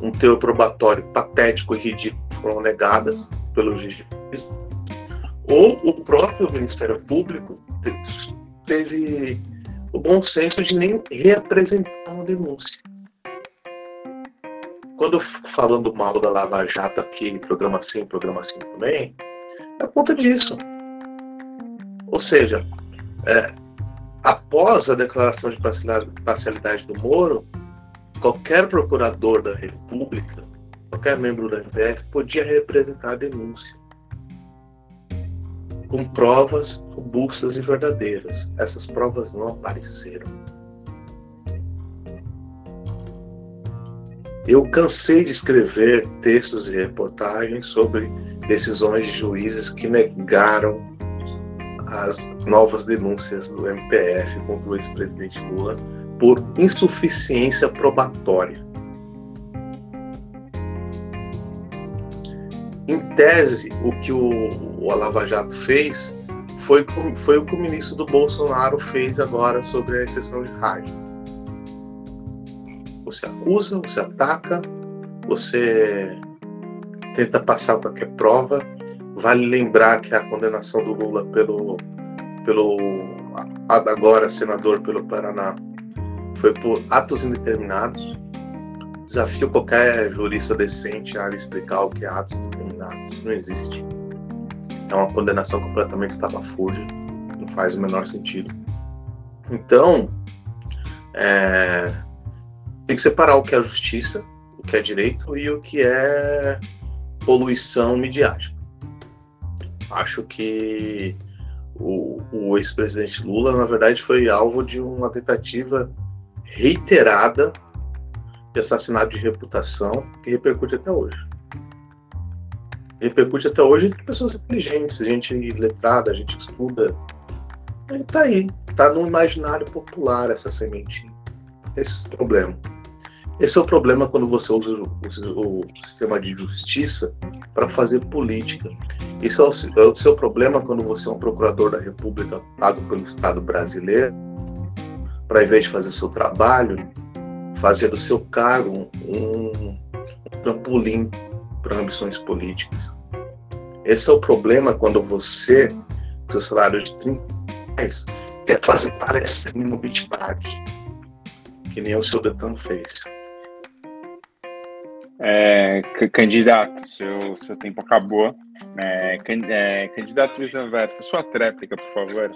Speaker 3: um teor probatório patético e ridículo, foram negadas pelo juiz. Ou o próprio Ministério Público teve o bom senso de nem reapresentar uma denúncia. Quando eu fico falando mal da Lava Jato aqui, programa sim, programa sim também, é por conta disso. Ou seja, é, após a declaração de parcialidade do Moro, qualquer procurador da República, qualquer membro da MPF, podia representar a denúncia com provas robustas e verdadeiras. Essas provas não apareceram. Eu cansei de escrever textos e reportagens sobre decisões de juízes que negaram as novas denúncias do MPF contra o ex-presidente Lula por insuficiência probatória. Em tese, o que o, o Lava Jato fez foi, foi o que o ministro do Bolsonaro fez agora sobre a exceção de rádio. Você acusa, você ataca, você tenta passar qualquer prova. Vale lembrar que a condenação do Lula pelo, pelo agora senador pelo Paraná foi por atos indeterminados. Desafio qualquer jurista decente a explicar o que é atos indeterminados. Não existe. É uma condenação completamente estapafúrdia. Não faz o menor sentido. Então, é, tem que separar o que é justiça, o que é direito e o que é poluição midiática. Acho que o, o ex-presidente Lula, na verdade, foi alvo de uma tentativa reiterada de assassinato de reputação que repercute até hoje. Repercute até hoje entre pessoas inteligentes, gente letrada, gente que estuda. Ele tá aí, tá no imaginário popular essa sementinha. Esse problema. Esse é o problema quando você usa o, o, o sistema de justiça para fazer política. Esse é o, é o seu problema quando você é um procurador da República pago pelo Estado brasileiro para, em vez de fazer o seu trabalho, fazer do seu cargo um, um trampolim para ambições políticas. Esse é o problema quando você, seu salário de 30 reais, quer fazer parecer no Bitpark, que nem o seu Detan fez.
Speaker 1: É, candidato, seu, seu tempo acabou. É, can, é, candidato Visão Versa, sua tréplica, por favor.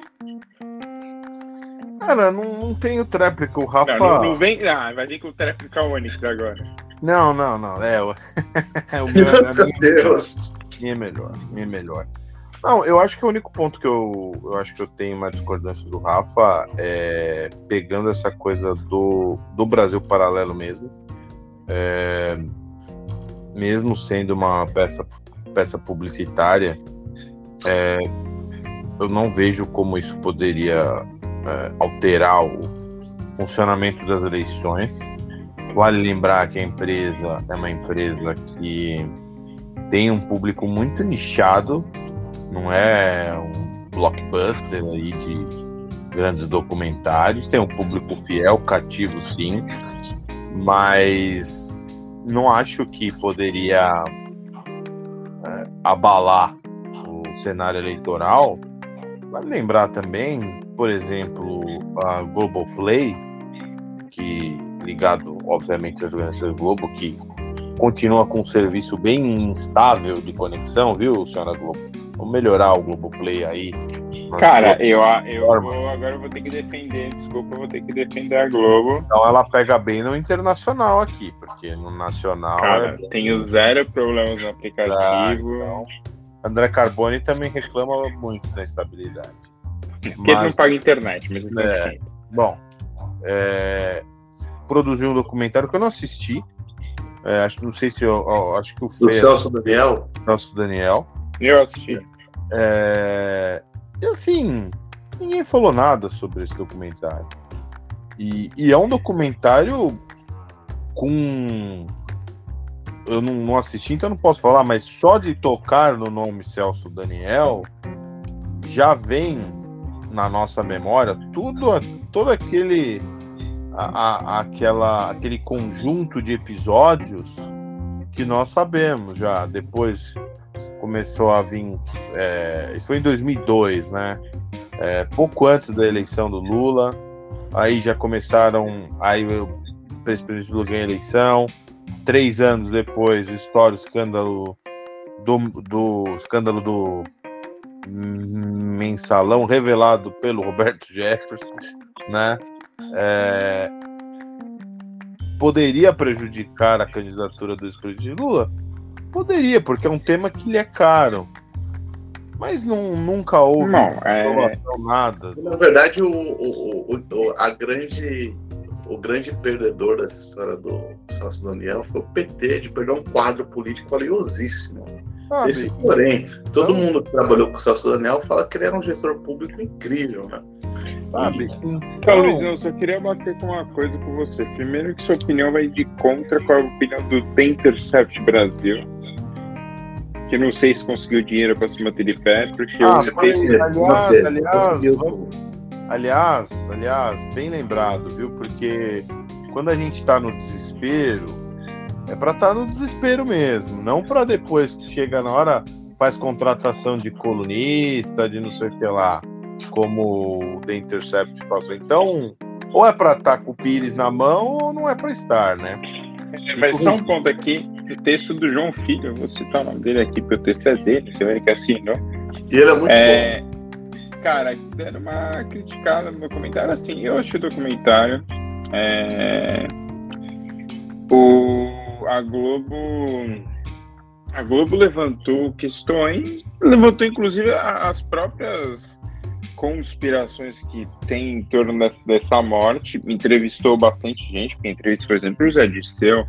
Speaker 2: Cara, não, não tenho tréplica. O Rafa.
Speaker 1: Não, não, não vem. Ah, vai vir com tréplica Onix agora.
Speaker 2: Não, não, não. É, o, é o meu. É, meu Deus. Minha é melhor. Minha é melhor. Não, eu acho que o único ponto que eu, eu acho que eu tenho uma discordância do Rafa é pegando essa coisa do, do Brasil paralelo mesmo. É, mesmo sendo uma peça, peça publicitária, é, eu não vejo como isso poderia é, alterar o funcionamento das eleições. Vale lembrar que a empresa é uma empresa que tem um público muito nichado, não é um blockbuster aí de grandes documentários, tem um público fiel, cativo sim, mas não acho que poderia é, abalar o cenário eleitoral. Vale lembrar também, por exemplo, a Globoplay, que ligado, obviamente, às organizações Globo, que continua com um serviço bem instável de conexão, viu, senhora Globo? Vamos melhorar o Globoplay aí.
Speaker 1: Cara, eu, eu vou, agora eu vou ter que defender, desculpa, eu vou ter que defender a Globo.
Speaker 2: Então ela pega bem no internacional aqui, porque no nacional.
Speaker 1: Cara, é... tenho zero problemas no aplicativo. Ah, então,
Speaker 2: André Carboni também reclama muito da estabilidade.
Speaker 1: Porque mas, ele não paga internet, mas isso
Speaker 2: é, é Bom, é, produziu um documentário que eu não assisti. É, acho, não sei se eu, eu acho que o
Speaker 3: Fer, Celso Daniel.
Speaker 2: Celso Daniel.
Speaker 1: Eu assisti.
Speaker 2: É, e assim, ninguém falou nada sobre esse documentário. E, e é um documentário com. Eu não, não, assisti, então não posso falar, mas só de tocar no nome Celso Daniel já vem na nossa memória tudo, todo aquele a, a, aquela, aquele conjunto de episódios que nós sabemos já. Depois começou a vir. É, isso foi em 2002, né? É, pouco antes da eleição do Lula. Aí já começaram. Aí o presidente Lula ganha a eleição. Três anos depois, o escândalo do, do escândalo do mensalão revelado pelo Roberto Jefferson, né? é, poderia prejudicar a candidatura do ex-presidente Lula? Poderia, porque é um tema que lhe é caro. Mas não, nunca houve
Speaker 1: não, é...
Speaker 2: nada.
Speaker 3: Na verdade, o, o, o, a grande, o grande perdedor dessa história do Celso Daniel foi o PT, de perder um quadro político valiosíssimo. Ah, Esse, porém, todo então... mundo que trabalhou com o Celso Daniel fala que ele era um gestor público incrível, né?
Speaker 1: Sabe? Então, Luiz, eu só queria bater com uma coisa com você. Primeiro que sua opinião vai de contra com a opinião do The Intercept Brasil. Que não sei se conseguiu dinheiro para se manter de pé, porque
Speaker 2: ah, eu mas, aliás, aliás, aliás, aliás, bem lembrado, viu? Porque quando a gente está no desespero, é para estar tá no desespero mesmo, não para depois que chega na hora faz contratação de colunista, de não sei o que lá como o The Intercept passou. Então, ou é para estar tá com o Pires na mão ou não é para estar, né?
Speaker 1: Mas só um ponto aqui, o texto do João Filho, eu vou citar o nome dele aqui, porque o texto é dele, você vê que assinou.
Speaker 3: E ele é muito é, bom.
Speaker 1: Cara, deram uma criticada no meu comentário, assim, eu achei o documentário. É, o, a Globo a Globo levantou questões, levantou inclusive as próprias conspirações que tem em torno dessa, dessa morte. Entrevistou bastante gente, porque entrevista, por exemplo, o Zé Dirceu.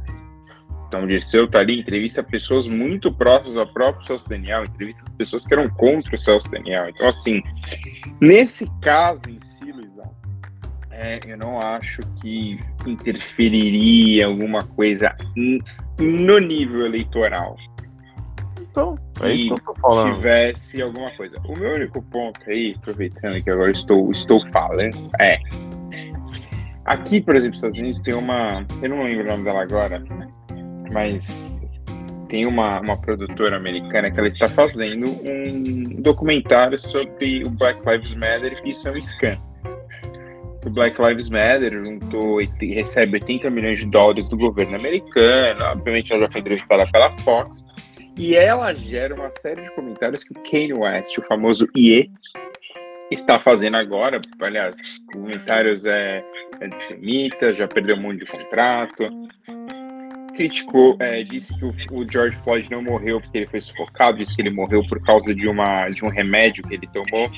Speaker 1: Então, o Dirceu tá ali, entrevista pessoas muito próximas ao próprio Celso Daniel, entrevista pessoas que eram contra o Celso Daniel. Então, assim, nesse caso em si, Luizão, é, eu não acho que interferiria alguma coisa no nível eleitoral.
Speaker 2: Então, é isso que eu tô falando.
Speaker 1: tivesse alguma coisa. O meu único ponto aí, aproveitando que agora estou, estou falando, é. Aqui, por exemplo, nos Estados Unidos tem uma. Eu não lembro o nome dela agora, mas tem uma, uma produtora americana que ela está fazendo um documentário sobre o Black Lives Matter e isso é um scam. O Black Lives Matter juntou, recebe 80 milhões de dólares do governo americano. Obviamente, ela já foi entrevistada pela Fox. E ela gera uma série de comentários que o Kanye West, o famoso IE, está fazendo agora. Aliás, comentários é, é antissemita, já perdeu um monte de contrato. Criticou, é, disse que o, o, George Floyd não morreu porque ele foi sufocado, disse que ele morreu por causa de, uma, de um remédio que ele tomou.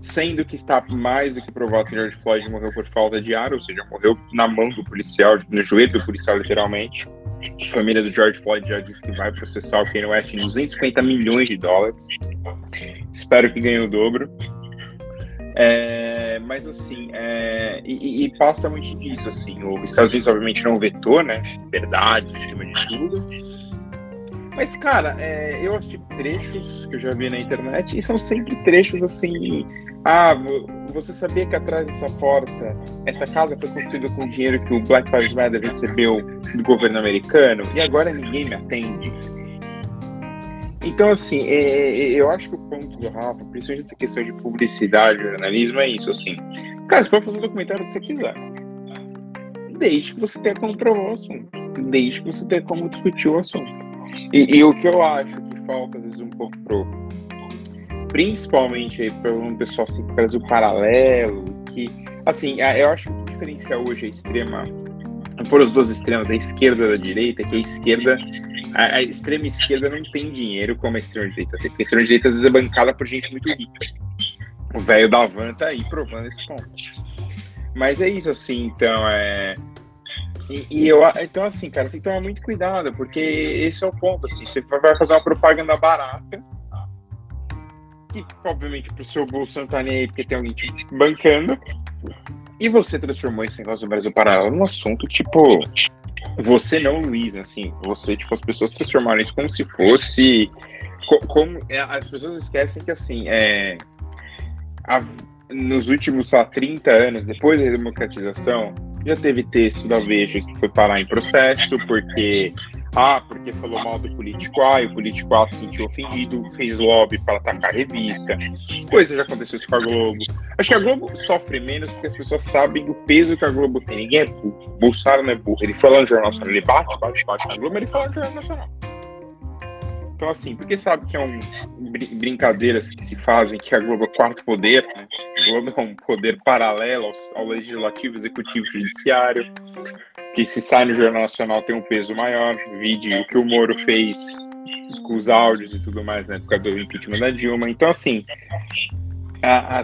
Speaker 1: Sendo que está mais do que provado que George Floyd morreu por falta de ar, ou seja, morreu na mão do policial, no joelho do policial, literalmente. A família do George Floyd já disse que vai processar o Kanye West em 250 milhões de dólares. Espero que ganhe o dobro. É, mas assim, é, e, e, passa muito disso, assim, os Estados Unidos obviamente não vetou, né, verdade em cima de tudo, mas cara, é, eu assisti trechos que eu já vi na internet e são sempre trechos assim, Ah, você sabia que atrás dessa porta, essa casa foi construída com dinheiro que o Black Lives Matter recebeu do governo americano e agora ninguém me atende? Então, assim, é, é, eu acho que o ponto do Rafa, principalmente essa questão de publicidade, jornalismo, é isso, assim. Cara, você pode fazer o documentário que você quiser. Desde que você tenha como provar o assunto. Desde que você tenha como discutir o assunto. E, e o que eu acho que falta, às vezes, um pouco pro. Principalmente para um pessoal assim, que traz o paralelo, que. Assim, eu acho que o que diferencia hoje a extrema por os dois extremos, a esquerda e a direita, que a esquerda, a, a, extrema esquerda não tem dinheiro como a extrema direita porque a extrema direita às vezes é bancada por gente muito rica. O velho da van tá aí provando esse ponto. Mas é isso, assim, então é. E, e, eu, então, assim, cara, você tem que tomar muito cuidado, porque esse é o ponto, assim, você vai fazer uma propaganda barata, que obviamente pro seu bolso não tá nem aí, porque tem alguém te bancando, e você transformou esse negócio do Brasil Paralelo num assunto, tipo, você não, Luiz, assim, você, tipo, as pessoas transformaram isso como se fosse. Como, é, as pessoas esquecem que, assim, é, a, nos últimos, sei lá, 30 anos, depois da democratização, já teve texto da Veja que foi parar em processo, porque ah, porque falou mal do político A e o político A se sentiu ofendido, fez lobby para atacar a revista. Coisa já aconteceu isso com a Globo. Acho que a Globo sofre menos porque as pessoas sabem o peso que a Globo tem. Ninguém é burro. Bolsonaro não é burro. Ele fala no Jornal Nacional, ele bate, bate, bate na Globo, mas ele fala no Jornal Nacional. Então, assim, porque sabe que é um br brincadeiras que se fazem, que a Globo é quarto poder, né? A Globo é um poder paralelo ao, ao legislativo, executivo, judiciário que se sai no Jornal Nacional tem um peso maior. Vídeo que o Moro fez com os áudios e tudo mais na época do impeachment da Dilma. Então, assim, a,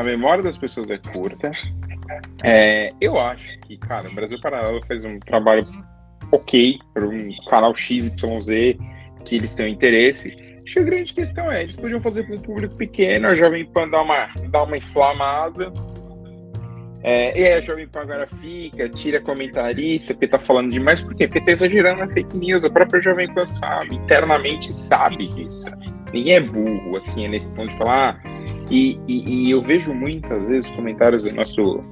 Speaker 1: a memória das pessoas é curta. É, eu acho que, cara, o Brasil Paralelo fez um trabalho ok para um canal XYZ que eles têm interesse. Acho que a grande questão é, eles podiam fazer para um público pequeno, a Jovem Pan dar uma, dar uma inflamada, é, e aí a Jovem Pan agora fica, tira comentarista, porque tá falando demais. Por quê? Porque tá exagerando na fake news. A própria Jovem Pan sabe, internamente sabe disso. Ninguém é burro, assim, é nesse ponto de falar. Ah, e, e, e, eu vejo muitas vezes comentários do nosso.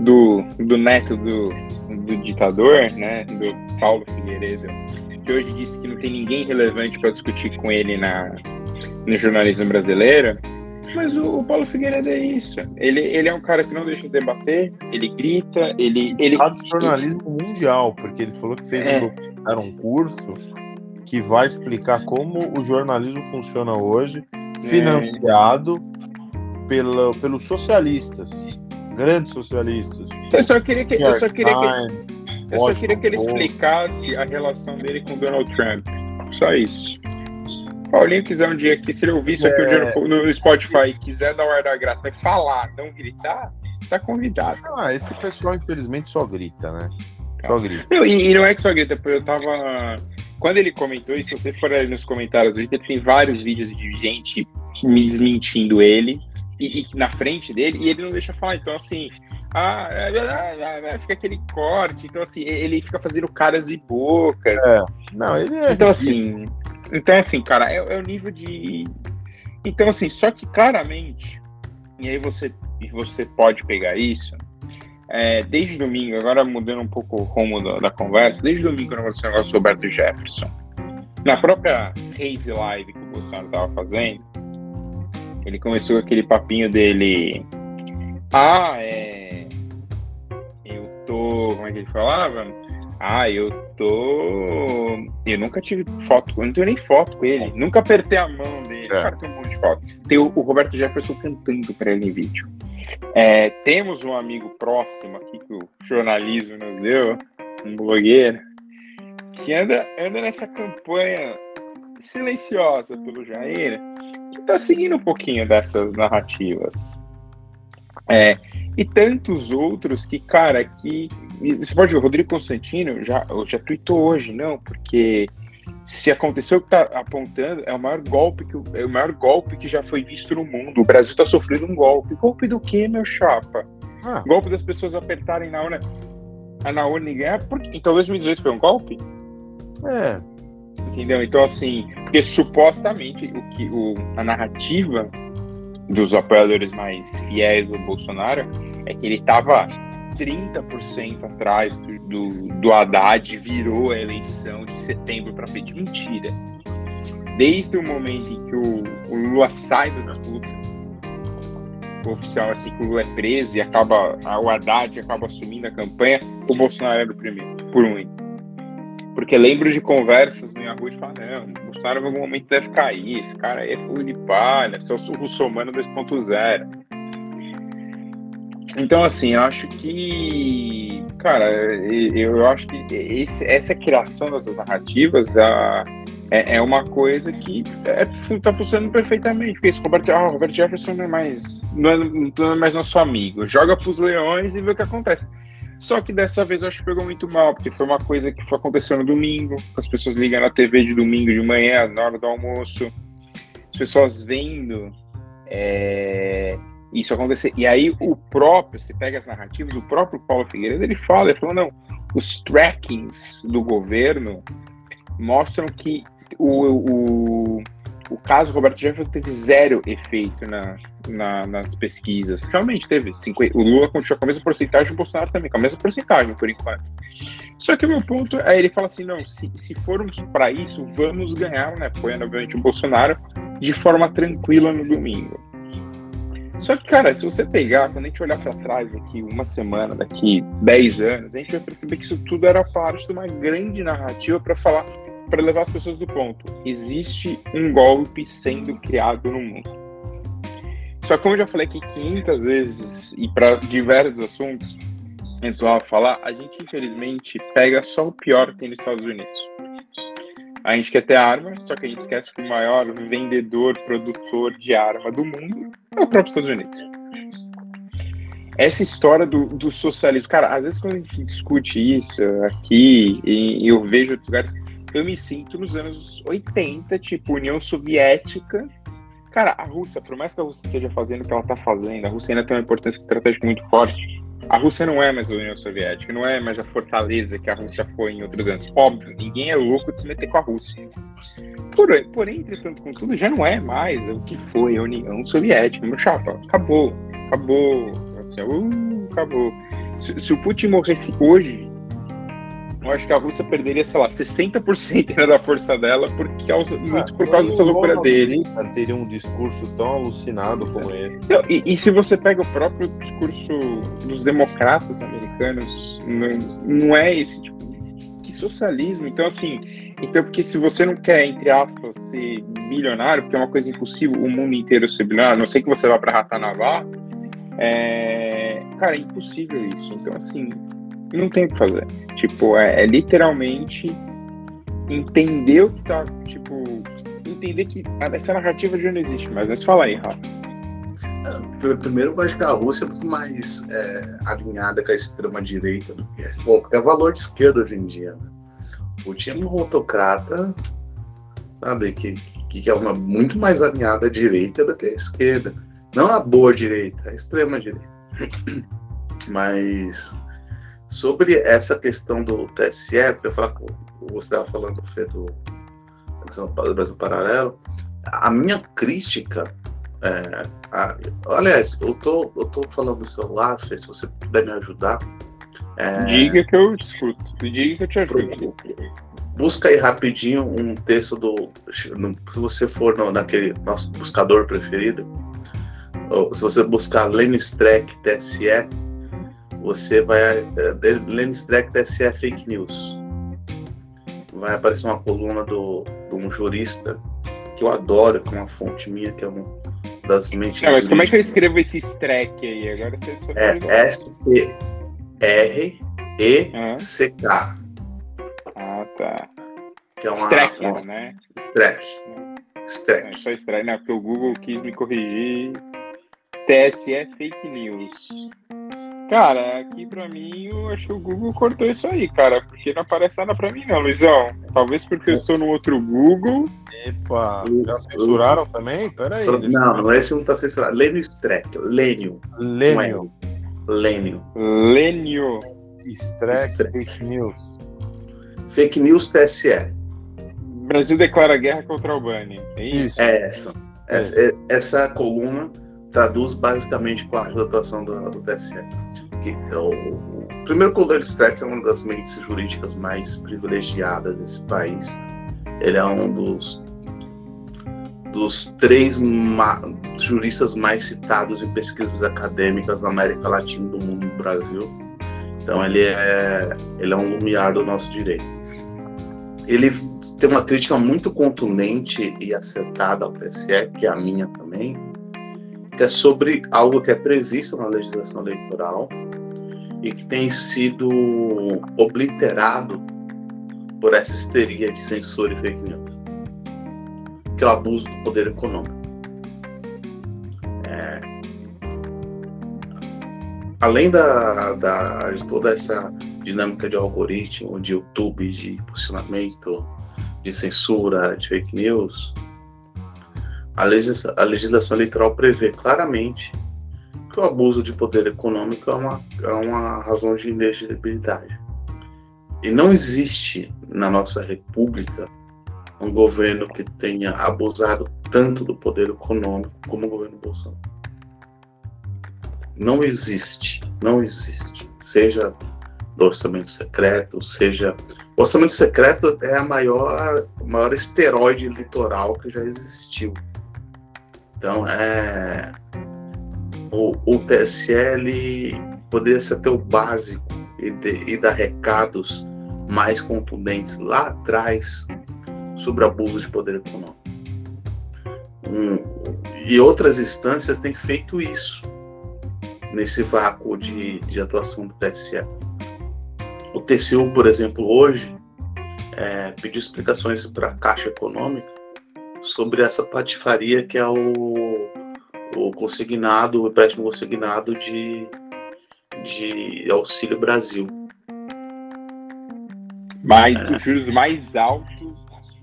Speaker 1: do, do neto do, do ditador, né? Do Paulo Figueiredo, que hoje disse que não tem ninguém relevante para discutir com ele na, no jornalismo brasileiro. Mas o, o, Paulo Figueiredo é isso. Ele, ele é um cara que não deixa de debater, ele grita, ele. ele
Speaker 2: de jornalismo ele... mundial, porque ele falou que fez é. um, um curso que vai explicar como o jornalismo funciona hoje, é. financiado é. pela, pelos socialistas, grandes socialistas.
Speaker 1: Eu só queria que, eu só queria que, eu só queria que ele explicasse a relação dele com Donald Trump. Só isso. Paulinho quiser um dia aqui, se ele ouvir isso aqui é... um no, Spotify e quiser dar o ar da graça, vai falar, não gritar, tá convidado.
Speaker 2: Ah, esse pessoal, infelizmente, só grita, né? Só
Speaker 1: tá. grita. Não, e, e, não é que só grita, porque eu tava. Quando ele comentou isso, se você for ali nos comentários, ele tem vários vídeos de gente me desmentindo ele e, e, na frente dele, e ele não deixa falar. Então, assim, ah, é, é, é, fica aquele corte. Então, assim, ele fica fazendo caras e bocas. É.
Speaker 2: Não, ele é.
Speaker 1: Então, assim. Então, assim, cara, é, é o nível de. Então, assim, só que claramente, e aí você, você pode pegar isso, é, desde domingo, agora mudando um pouco o rumo da, da conversa, desde domingo o negócio do Roberto Jefferson, na própria rave live que o Bolsonaro estava fazendo, ele começou aquele papinho dele. Ah, é. Tô. Como é que ele falava? Ah, eu tô. Eu nunca tive foto, eu não tenho nem foto com ele. Nunca apertei a mão dele. É. Cara, tem um monte de foto. Tem o, o Roberto Jefferson cantando para ele em vídeo. É, temos um amigo próximo aqui que o jornalismo nos deu, um blogueiro, que anda, anda nessa campanha silenciosa pelo Jair, que tá seguindo um pouquinho dessas narrativas. É, e tantos outros que, cara, que. Você pode ver, o Rodrigo Constantino já, já tweetou hoje, não, porque se aconteceu o que tá apontando, é o maior golpe que é o maior golpe que já foi visto no mundo. O Brasil tá sofrendo um golpe. Golpe do quê, meu chapa? Ah. Golpe das pessoas apertarem na urna, na urna ganhar. Porque, então 2018 foi um golpe?
Speaker 2: É.
Speaker 1: Entendeu? Então, assim, porque supostamente o que o, a narrativa dos apoiadores mais fiéis do Bolsonaro é que ele estava 30% atrás do, do, do Haddad, virou a eleição de setembro para pedir mentira. Desde o momento em que o, o Lula sai da disputa, o oficial assim que o Lula é preso e acaba, o Haddad acaba assumindo a campanha, o Bolsonaro era o primeiro, por um porque lembro de conversas no Yahoo e falar, não, Bolsonaro em algum momento deve cair, esse cara aí é fogo de palha, Celso Russomano 2.0. Então, assim, eu acho que, cara, eu acho que esse, essa criação dessas narrativas a, é, é, uma coisa que está é, tá funcionando perfeitamente. Porque esse Robert, ah, Robert Jefferson não é mais, não é, não é mais nosso amigo. Joga para os leões e vê o que acontece. Só que dessa vez eu acho que pegou muito mal, porque foi uma coisa que foi acontecendo no domingo, as pessoas ligam na TV de domingo de manhã, na hora do almoço, as pessoas vendo é, isso acontecer. E aí o próprio, se pega as narrativas, o próprio Paulo Figueiredo, ele fala, ele falou, não, os trackings do governo mostram que o, o o caso Roberto Jefferson teve zero efeito na, na, nas pesquisas. Realmente teve. 50, o Lula continua com a mesma porcentagem, o Bolsonaro também, com a mesma porcentagem, por enquanto. Só que o meu ponto é, ele fala assim, não, se, se formos para isso, vamos ganhar, né, apoiando obviamente o Bolsonaro, de forma tranquila no domingo. Só que, cara, se você pegar, quando a gente olhar para trás aqui, uma semana, daqui 10 anos, a gente vai perceber que isso tudo era parte de uma grande narrativa para falar para levar as pessoas do ponto. Existe um golpe sendo criado no mundo. Só que como eu já falei aqui 500 vezes e para diversos assuntos, antes de falar, a gente infelizmente pega só o pior que tem nos Estados Unidos. A gente quer ter arma, só que a gente esquece que o maior vendedor, produtor de arma do mundo é o próprio Estados Unidos. Essa história do, do socialismo, cara, às vezes quando a gente discute isso aqui, e, e eu vejo outros lugares, eu me sinto nos anos 80, tipo União Soviética. Cara, a Rússia, por mais que a Rússia esteja fazendo o que ela está fazendo, a Rússia ainda tem uma importância estratégica muito forte. A Rússia não é mais a União Soviética, não é mais a fortaleza que a Rússia foi em outros anos. Óbvio, ninguém é louco de se meter com a Rússia. Porém, porém entretanto, contudo, já não é mais o que foi a União Soviética. Meu chapa, acabou, acabou, uh, acabou. Se, se o Putin morresse hoje, eu acho que a Rússia perderia, sei lá, 60% né, da força dela, porque, muito por causa dessa loucura dele.
Speaker 2: Teria um discurso tão alucinado como esse.
Speaker 1: E, e, se você pega o próprio discurso dos democratas americanos, não, não é esse tipo. Que socialismo. Então, assim. Então, porque se você não quer, entre aspas, ser bilionário, porque é uma coisa impossível o mundo inteiro ser bilionário, a não sei que você vá para Ratanavá, é... cara, é impossível isso. Então, assim, não tem o que fazer. Tipo, é, é, literalmente entender o que tá, tipo, entender que essa narrativa já não existe. Mas fala aí, Rafa.
Speaker 3: Primeiro, eu acho que a Rússia é muito mais é, alinhada com a extrema-direita do que é. Bom, porque é valor de esquerda hoje em dia. Né? É um autocrata, sabe, que, que é uma muito mais alinhada à direita do que à esquerda. Não a boa direita, a extrema-direita. Mas Sobre essa questão do TSE, para falar você estava falando, Fê, do, do Brasil Paralelo, a minha crítica é, a, aliás, eu tô, eu tô falando no celular, Fê, se você puder me ajudar.
Speaker 1: É, diga que eu escuto, diga que eu te ajudo.
Speaker 3: Busca aí rapidinho um texto do. Se você for no, naquele nosso buscador preferido, ou se você buscar Lenny Streck TSE, você vai. Uh, Lenny Streck TSE Fake News. Vai aparecer uma coluna do, de um jurista que eu adoro, que é uma fonte minha, que é uma das mentes.
Speaker 1: Não, mas como é que eu escrevo esse Streck aí? Agora você
Speaker 3: É S-T-R-E-C-K.
Speaker 1: Ah, tá.
Speaker 3: Que é uma,
Speaker 1: Strecker, uma... né?
Speaker 3: Streck. Streck.
Speaker 1: É só Streck, não, porque o Google quis me corrigir. TSE Fake News. Cara, aqui pra mim, eu acho que o Google cortou isso aí, cara, porque não aparece nada pra mim, não, Luizão. Talvez porque eu estou no outro Google.
Speaker 2: Epa, já censuraram também? Pera aí.
Speaker 3: Não, não, esse não tá censurado. Lênio Streck, Lênio.
Speaker 2: Lênio.
Speaker 3: Lênio.
Speaker 1: Lênio.
Speaker 2: Streck, fake news.
Speaker 3: Fake news TSE.
Speaker 1: Brasil declara guerra contra a Albânia. É isso?
Speaker 3: É essa. Essa, é. essa coluna traduz basicamente parte da atuação do, do TSE. Que, é o, primeiro, que o Streck é uma das mentes jurídicas mais privilegiadas desse país. Ele é um dos, dos três ma juristas mais citados em pesquisas acadêmicas na América Latina, do mundo do Brasil. Então ele é, ele é um lumiar do nosso direito. Ele tem uma crítica muito contundente e acertada ao TSE, que é a minha também, é sobre algo que é previsto na legislação eleitoral e que tem sido obliterado por essa histeria de censura e fake news, que é o abuso do poder econômico. É... Além da, da, de toda essa dinâmica de algoritmo, de YouTube, de posicionamento, de censura, de fake news, a, a legislação eleitoral prevê claramente que o abuso de poder econômico é uma, é uma razão de inelegibilidade. E não existe na nossa república um governo que tenha abusado tanto do poder econômico como o governo Bolsonaro. Não existe, não existe. Seja do orçamento secreto, seja. O orçamento secreto é a maior, maior esteroide litoral que já existiu. Então, é. O, o TSL poderia ser até o básico e, de, e dar recados mais contundentes lá atrás sobre abuso de poder econômico. Um, e outras instâncias têm feito isso nesse vácuo de, de atuação do TSE. O TCU, por exemplo, hoje é, pediu explicações para a Caixa Econômica sobre essa patifaria que é o, o consignado, o empréstimo consignado de, de Auxílio Brasil.
Speaker 1: Mais é. os juros mais altos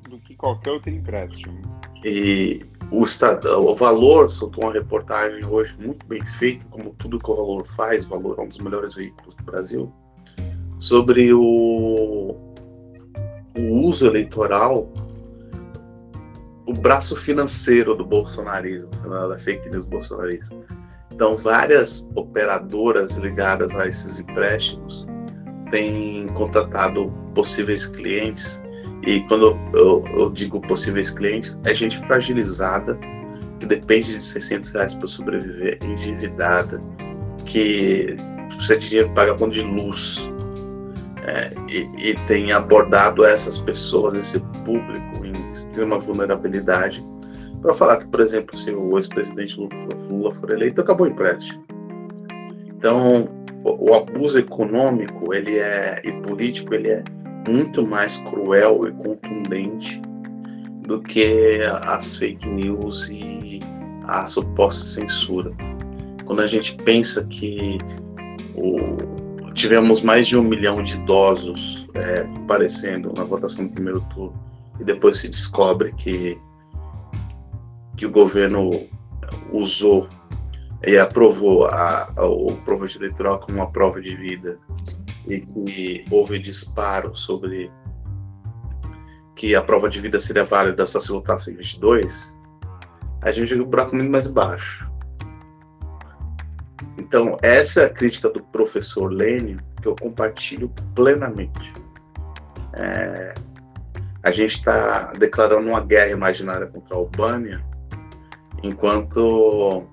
Speaker 1: do que qualquer outro empréstimo.
Speaker 3: E o, estado, o Valor soltou uma reportagem hoje muito bem feita, como tudo que o Valor faz, o Valor é um dos melhores veículos do Brasil, sobre o, o uso eleitoral, o braço financeiro do bolsonarismo, da fake news bolsonarista. Então, várias operadoras ligadas a esses empréstimos têm contratado possíveis clientes. E quando eu, eu digo possíveis clientes, é gente fragilizada, que depende de 600 reais para sobreviver, endividada, que precisa de dinheiro para pagar conta de luz, é, e, e, tem abordado essas pessoas, esse público em extrema vulnerabilidade, para falar que, por exemplo, se o ex-presidente Lula for eleito, acabou o empréstimo. Então, o, o, abuso econômico ele é, e político ele é muito mais cruel e contundente do que as fake news e a suposta censura. Quando a gente pensa que o, tivemos mais de um milhão de idosos é, comparecendo na votação do primeiro turno e depois se descobre que, que o governo usou e aprovou a, a, o provete eleitoral como uma prova de vida e que houve disparo sobre que a prova de vida seria válida só se votasse em 22, a gente viu o buraco muito mais baixo. Então, essa é a crítica do professor Lênin que eu compartilho plenamente. É, a gente está declarando uma guerra imaginária contra a Albânia enquanto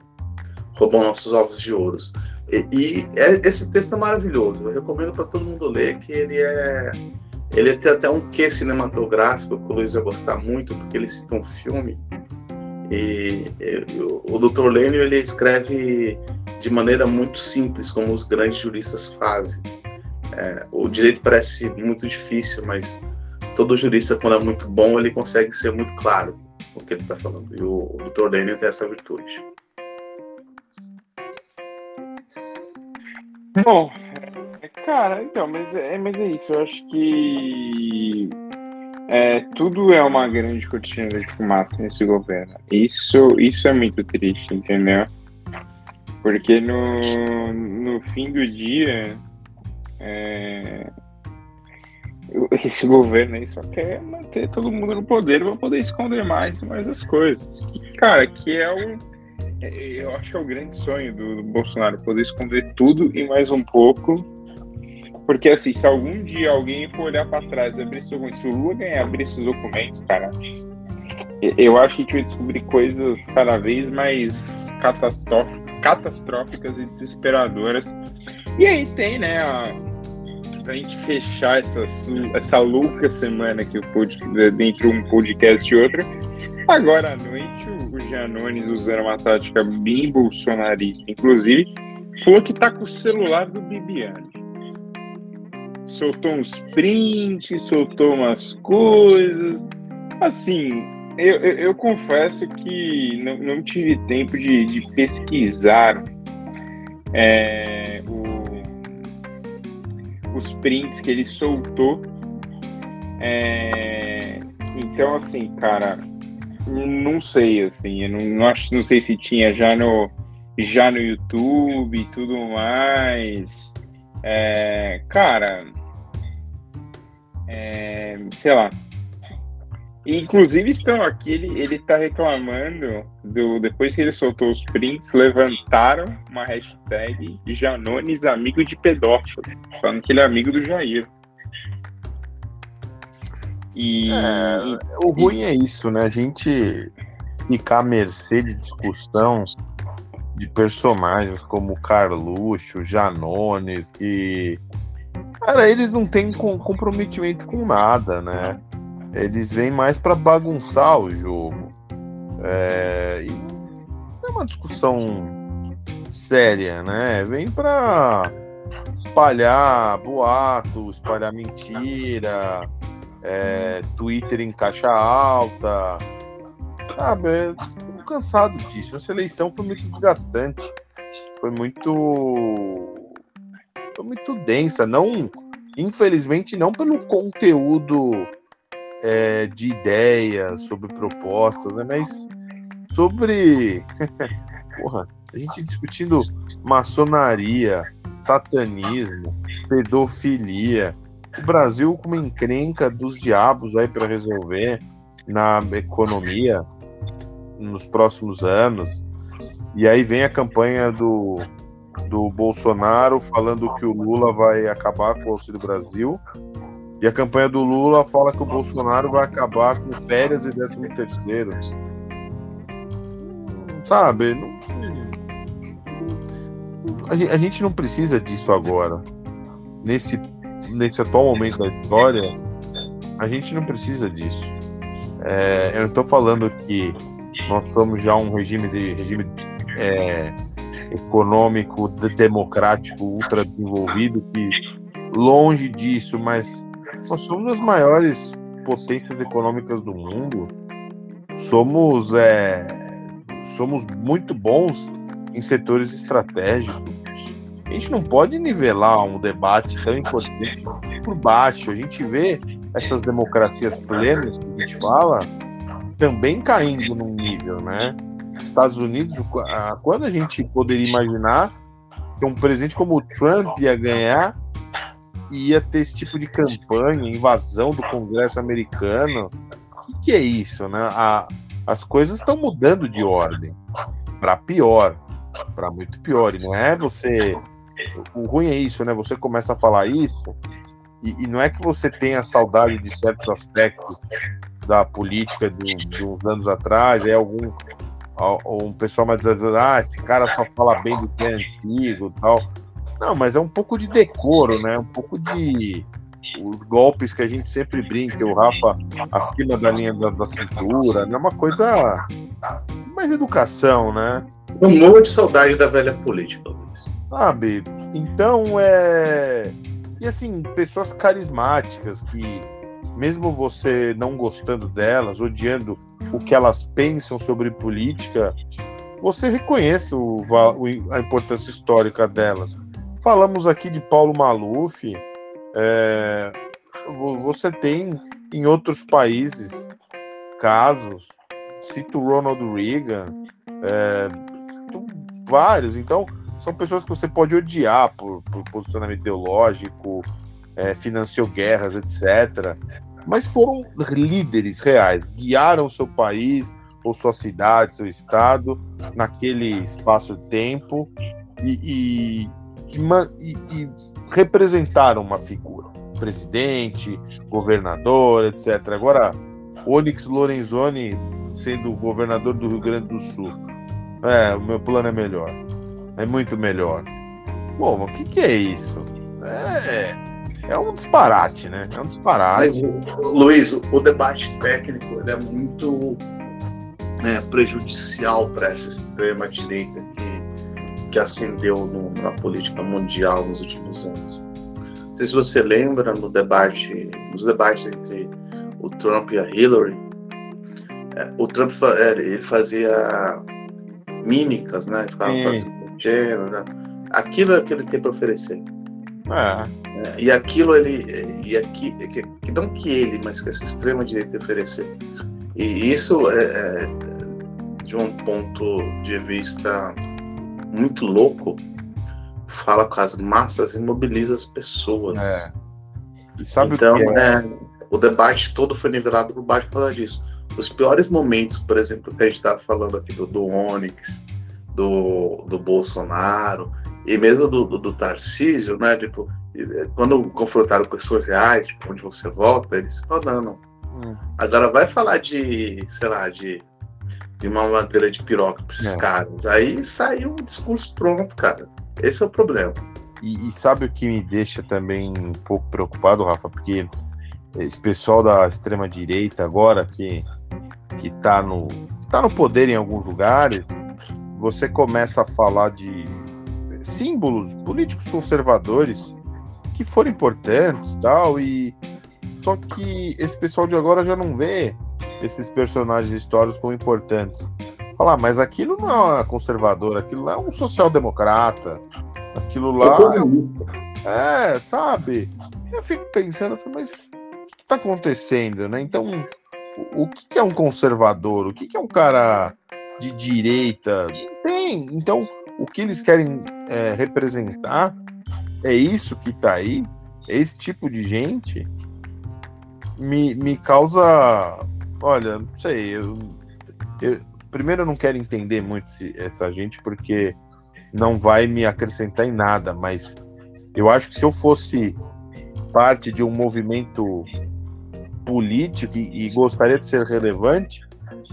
Speaker 3: roubam nossos ovos de ouro. E, e é, esse texto é maravilhoso. Eu recomendo para todo mundo ler que ele é ele tem até um quê cinematográfico que o Luiz vai gostar muito porque ele cita um filme e, e o, o Dr. Lênio ele escreve de maneira muito simples, como os grandes juristas fazem. É, o direito parece muito difícil, mas todo jurista, quando é muito bom, ele consegue ser muito claro o que ele está falando. E o, o Dr. Lênio tem essa virtude.
Speaker 1: Bom, é, cara, então, mas é, mas é isso. Eu acho que é, tudo é uma grande cortina de fumaça nesse governo. Isso, isso é muito triste, entendeu? Porque no, no fim do dia, é, esse governo aí só quer manter todo mundo no poder para poder esconder mais e mais as coisas. Cara, que é o, eu acho que é o grande sonho do, do Bolsonaro poder esconder tudo e mais um pouco. Porque, assim, se algum dia alguém for olhar para trás e abrir esse documento, se o Lula ganhar abrir esses documentos, cara, eu acho que a gente vai descobrir coisas cada vez mais catastróficas e desesperadoras. E aí tem, né, a, pra gente fechar essa, essa louca semana que eu pude, dentro de um podcast e outro. Agora à noite, o, o Janones, usando uma tática bem bolsonarista, inclusive, falou que tá com o celular do Bibiane. Soltou uns prints, soltou umas coisas. Assim, eu, eu, eu confesso que não, não tive tempo de, de pesquisar é, os prints que ele soltou. É, então, assim, cara, não sei, assim, eu não, não, acho, não sei se tinha já no, já no YouTube e tudo mais. É, cara, é, sei lá, Inclusive estão aqui, ele, ele tá reclamando do. Depois que ele soltou os prints, levantaram uma hashtag Janones amigo de pedófilo, falando que ele é amigo do Jair.
Speaker 2: E, é, o ruim é isso, né? A gente ficar à mercê de discussão de personagens como Carluxo, Janones, que. Cara, eles não têm comprometimento com nada, né? Eles vêm mais para bagunçar o jogo. É, é uma discussão séria, né? Vem para espalhar boato, espalhar mentira, é, Twitter em caixa alta. Sabe, tô cansado disso. Essa eleição foi muito desgastante. Foi muito. Foi muito densa. Não, infelizmente, não pelo conteúdo é, de ideias, sobre propostas, né? mas sobre. Porra, a gente discutindo maçonaria, satanismo, pedofilia. O Brasil com uma encrenca dos diabos aí para resolver na economia nos próximos anos. E aí vem a campanha do, do Bolsonaro falando que o Lula vai acabar com o Auxílio Brasil e a campanha do Lula fala que o Bolsonaro vai acabar com férias e décimo terceiro. Sabe? Não... A gente não precisa disso agora. Nesse, nesse atual momento da história, a gente não precisa disso. É, eu não estou falando que nós somos já um regime de regime é, econômico democrático ultra desenvolvido que longe disso, mas nós somos as maiores potências econômicas do mundo. Somos, é, somos muito bons em setores estratégicos. A gente não pode nivelar um debate tão importante por baixo. A gente vê essas democracias plenas que a gente fala também caindo num nível, né? Estados Unidos, quando a gente poderia imaginar que um presidente como o Trump ia ganhar ia ter esse tipo de campanha, invasão do Congresso americano. O que, é isso, né? A, as coisas estão mudando de ordem para pior, para muito pior. E não é você. O ruim é isso, né? Você começa a falar isso e, e não é que você tenha saudade de certos aspectos da política de, de uns anos atrás, é algum um pessoal mais dizendo, ah, esse cara só fala bem do que é antigo tal. Não, mas é um pouco de decoro, né? Um pouco de os golpes que a gente sempre brinca, o Rafa acima da linha da, da cintura, né? Uma coisa mais educação, né?
Speaker 3: Um monte de saudade da velha política, Luiz.
Speaker 2: Sabe? Então é. E assim, pessoas carismáticas que, mesmo você não gostando delas, odiando o que elas pensam sobre política, você reconhece o, a importância histórica delas. Falamos aqui de Paulo Maluf. É, você tem em outros países casos, cito Ronald Reagan, é, vários. Então, são pessoas que você pode odiar por, por posicionamento ideológico, é, financiou guerras, etc. Mas foram líderes reais, guiaram seu país, ou sua cidade, seu estado, naquele espaço de tempo e, e, e, e representar uma figura, presidente, governador, etc. Agora, Onyx Lorenzoni sendo governador do Rio Grande do Sul. É, o meu plano é melhor. É muito melhor. Mas o que, que é isso? É, é um disparate, né? É um disparate.
Speaker 3: Luiz, o debate técnico é muito né, prejudicial para essa extrema direita que, que ascendeu no, na política mundial nos últimos anos. Não sei se você lembra no debate, nos debates entre o Trump e a Hillary, é, o Trump é, ele fazia mímicas, né? Ficava fazendo né? aquilo é que ele tem para oferecer. É. é. E aquilo ele e aqui que, que, não que ele, mas que essa extrema direita oferecer. E isso é, é, de um ponto de vista muito louco, fala com as massas e mobiliza as pessoas. É.
Speaker 2: E sabe
Speaker 3: então,
Speaker 2: o que
Speaker 3: é? é? o debate todo foi nivelado por baixo por causa disso. Os piores momentos, por exemplo, que a gente estava falando aqui do, do Onyx, do, do Bolsonaro, e mesmo do, do, do Tarcísio, né? Tipo, quando confrontaram pessoas reais, tipo, onde você volta, eles falaram, hum. Agora vai falar de, sei lá, de, de uma madeira de piroca para esses é. caras. Aí saiu um discurso pronto, cara. Esse é o problema.
Speaker 2: E, e, sabe o que me deixa também um pouco preocupado, Rafa? Porque esse pessoal da extrema direita agora que que está no tá no poder em alguns lugares, você começa a falar de símbolos políticos conservadores que foram importantes, tal e só que esse pessoal de agora já não vê esses personagens históricos como importantes. Falar, mas aquilo não é conservador, aquilo lá é um social-democrata, aquilo lá. É, sabe? Eu fico pensando, mas o que está acontecendo, né? Então, o que é um conservador? O que é um cara de direita? Não tem. Então, o que eles querem é, representar é isso que está aí, é esse tipo de gente, me, me causa. Olha, não sei. Eu, eu, primeiro, eu não quero entender muito essa gente, porque não vai me acrescentar em nada, mas eu acho que se eu fosse parte de um movimento político e, e gostaria de ser relevante,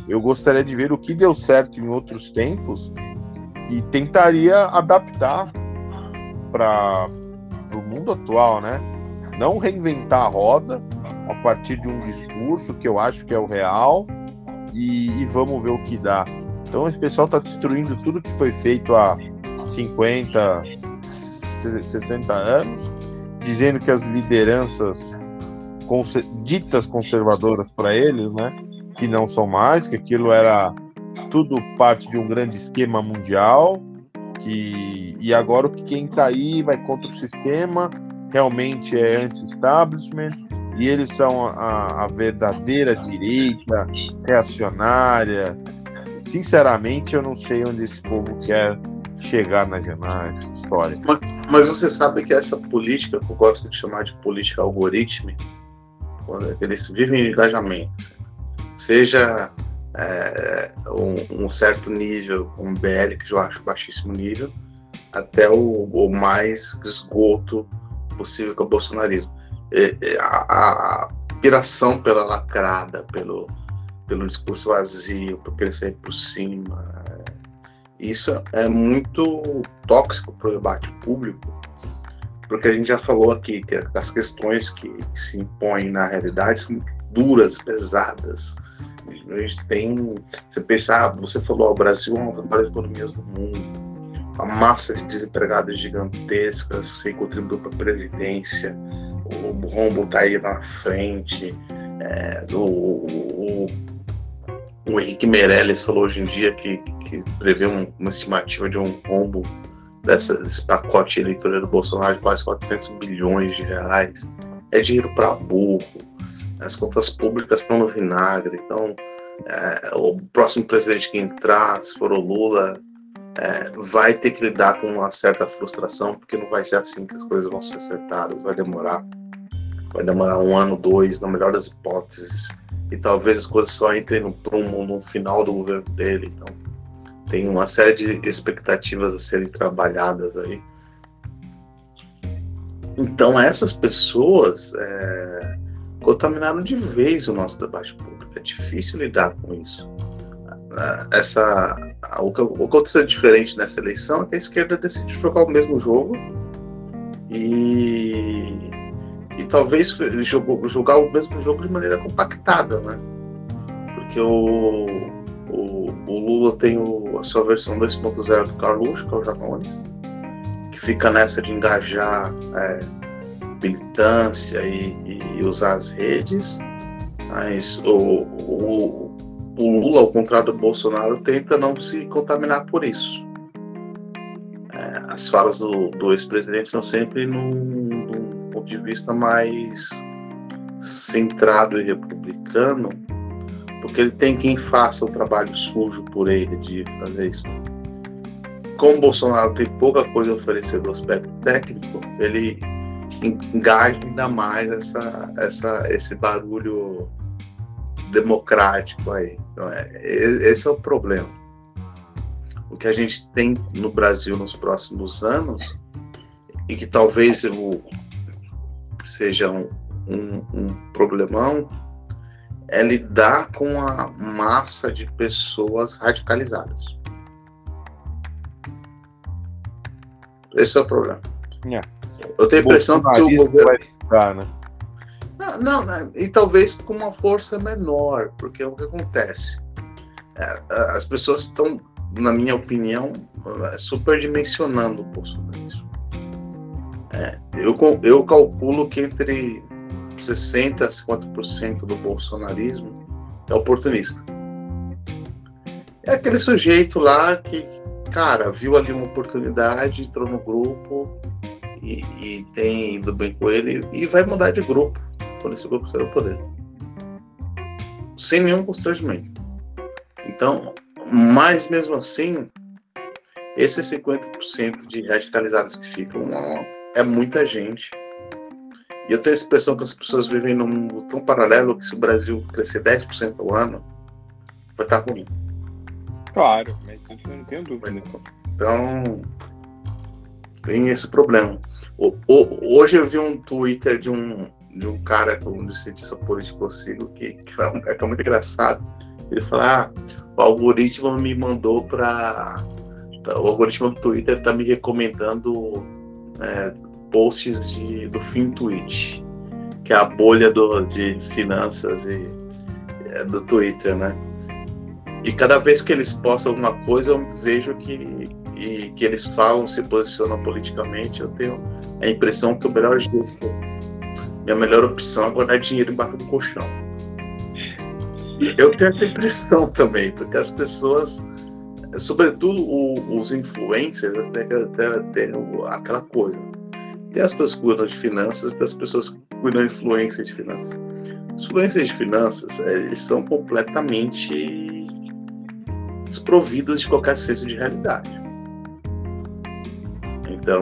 Speaker 2: eu gostaria de ver o que deu certo em outros tempos e tentaria adaptar para o mundo atual, né? Não reinventar a roda a partir de um discurso que eu acho que é o real e, e vamos ver o que dá. Então esse pessoal está destruindo tudo que foi feito há 50, 60 anos, dizendo que as lideranças ditas conservadoras para eles, né? Que não são mais, que aquilo era tudo parte de um grande esquema mundial, que e agora quem está aí vai contra o sistema, realmente é anti-establishment e eles são a, a, verdadeira direita reacionária. Sinceramente, eu não sei onde esse povo quer chegar na, na história.
Speaker 3: Mas, mas, você sabe que essa política, que eu gosto de chamar de política algorítmica, eles vivem em engajamento, seja é, um, um, certo nível, um BL, que eu acho baixíssimo nível, até o, o mais esgoto possível com o bolsonarismo. E, a, a piração pela lacrada, pelo, pelo discurso vazio, por sair por cima, isso é muito tóxico para o debate público, porque a gente já falou aqui que as questões que, se impõem na realidade são duras, pesadas. A gente tem. Você pensar, ah, você falou, o Brasil é uma das maiores economias do mundo a massa de desempregados gigantescas sem contribuir para a Previdência, o rombo está aí na frente, é, o, o, o Henrique Meirelles falou hoje em dia que, que prevê um, uma estimativa de um rombo dessa, desse pacote eleitoral do Bolsonaro de quase 400 bilhões de reais. É dinheiro para burro. As contas públicas estão no vinagre. Então, é, o próximo presidente que entrar, se for o Lula, é, vai ter que lidar com uma certa frustração, porque não vai ser assim que as coisas vão ser acertadas. Vai demorar. Vai demorar um ano, dois, na melhor das hipóteses e talvez as coisas só entrem no prumo no final do governo dele. Então, tem uma série de expectativas a serem trabalhadas aí. Então, essas pessoas é, contaminaram de vez o nosso debate público. É difícil lidar com isso. É, essa, o que aconteceu diferente nessa eleição é que a esquerda decidiu jogar o mesmo jogo e, e talvez jogou, jogar o mesmo jogo de maneira compactada, né? Porque o, o, o Lula tem o, a sua versão 2.0 do Carluxo, que é o Janones, que fica nessa de engajar é, militância e, e, usar as redes, mas o, o, o Lula, ao contrário do Bolsonaro, tenta não se contaminar por isso. É, as falas do, do ex-presidente são sempre num, de vista mais centrado e republicano, porque ele tem quem faça o trabalho sujo por ele de fazer isso. Como o Bolsonaro tem pouca coisa a oferecer do aspecto técnico, ele engaja ainda mais essa, essa, esse barulho democrático aí. Então, é, esse é o problema. O que a gente tem no Brasil nos próximos anos, e que talvez o, seja um, um, um problemão, é lidar com a massa de pessoas radicalizadas. Esse é o problema.
Speaker 2: Yeah.
Speaker 3: Eu tenho a impressão que o governo.
Speaker 2: Vai ficar, né?
Speaker 3: Não, não, né? e talvez com uma força menor, porque é o que acontece. É, as pessoas estão, na minha opinião, superdimensionando o bolsonarismo. É, eu, eu calculo que entre 60% a 50% do bolsonarismo é oportunista. É aquele sujeito lá que, cara, viu ali uma oportunidade, entrou no grupo e, e tem ido bem com ele e vai mudar de grupo quando esse grupo sair do poder. Sem nenhum constrangimento. Então, mas mesmo assim, esses 50% de radicalizados que ficam é muita gente. E eu tenho a impressão que as pessoas vivem num mundo tão paralelo que se o Brasil crescer 10% ao ano, vai estar ruim.
Speaker 1: Claro, mas eu não tenho dúvida.
Speaker 3: Então, tem esse problema. O, o, hoje eu vi um Twitter de um, de um cara com um cientista político consigo que, que, é, que é muito engraçado. Ele fala: ah, o algoritmo me mandou para. Tá, o algoritmo do Twitter está me recomendando é, posts de, do FinTwitch, que é a bolha do, de finanças e, é, do Twitter, né? E cada vez que eles postam alguma coisa, eu vejo que, e, que eles falam, se posicionam politicamente, eu tenho a impressão que o melhor jeito minha melhor opção é dinheiro embaixo do colchão. Eu tenho essa impressão também, porque as pessoas, sobretudo os influencers, até, tem aquela coisa. Tem as pessoas que cuidam de finanças, tem as pessoas que cuidam de influência de finanças. Os influências de finanças, eles são completamente desprovidos de qualquer senso de realidade. Então,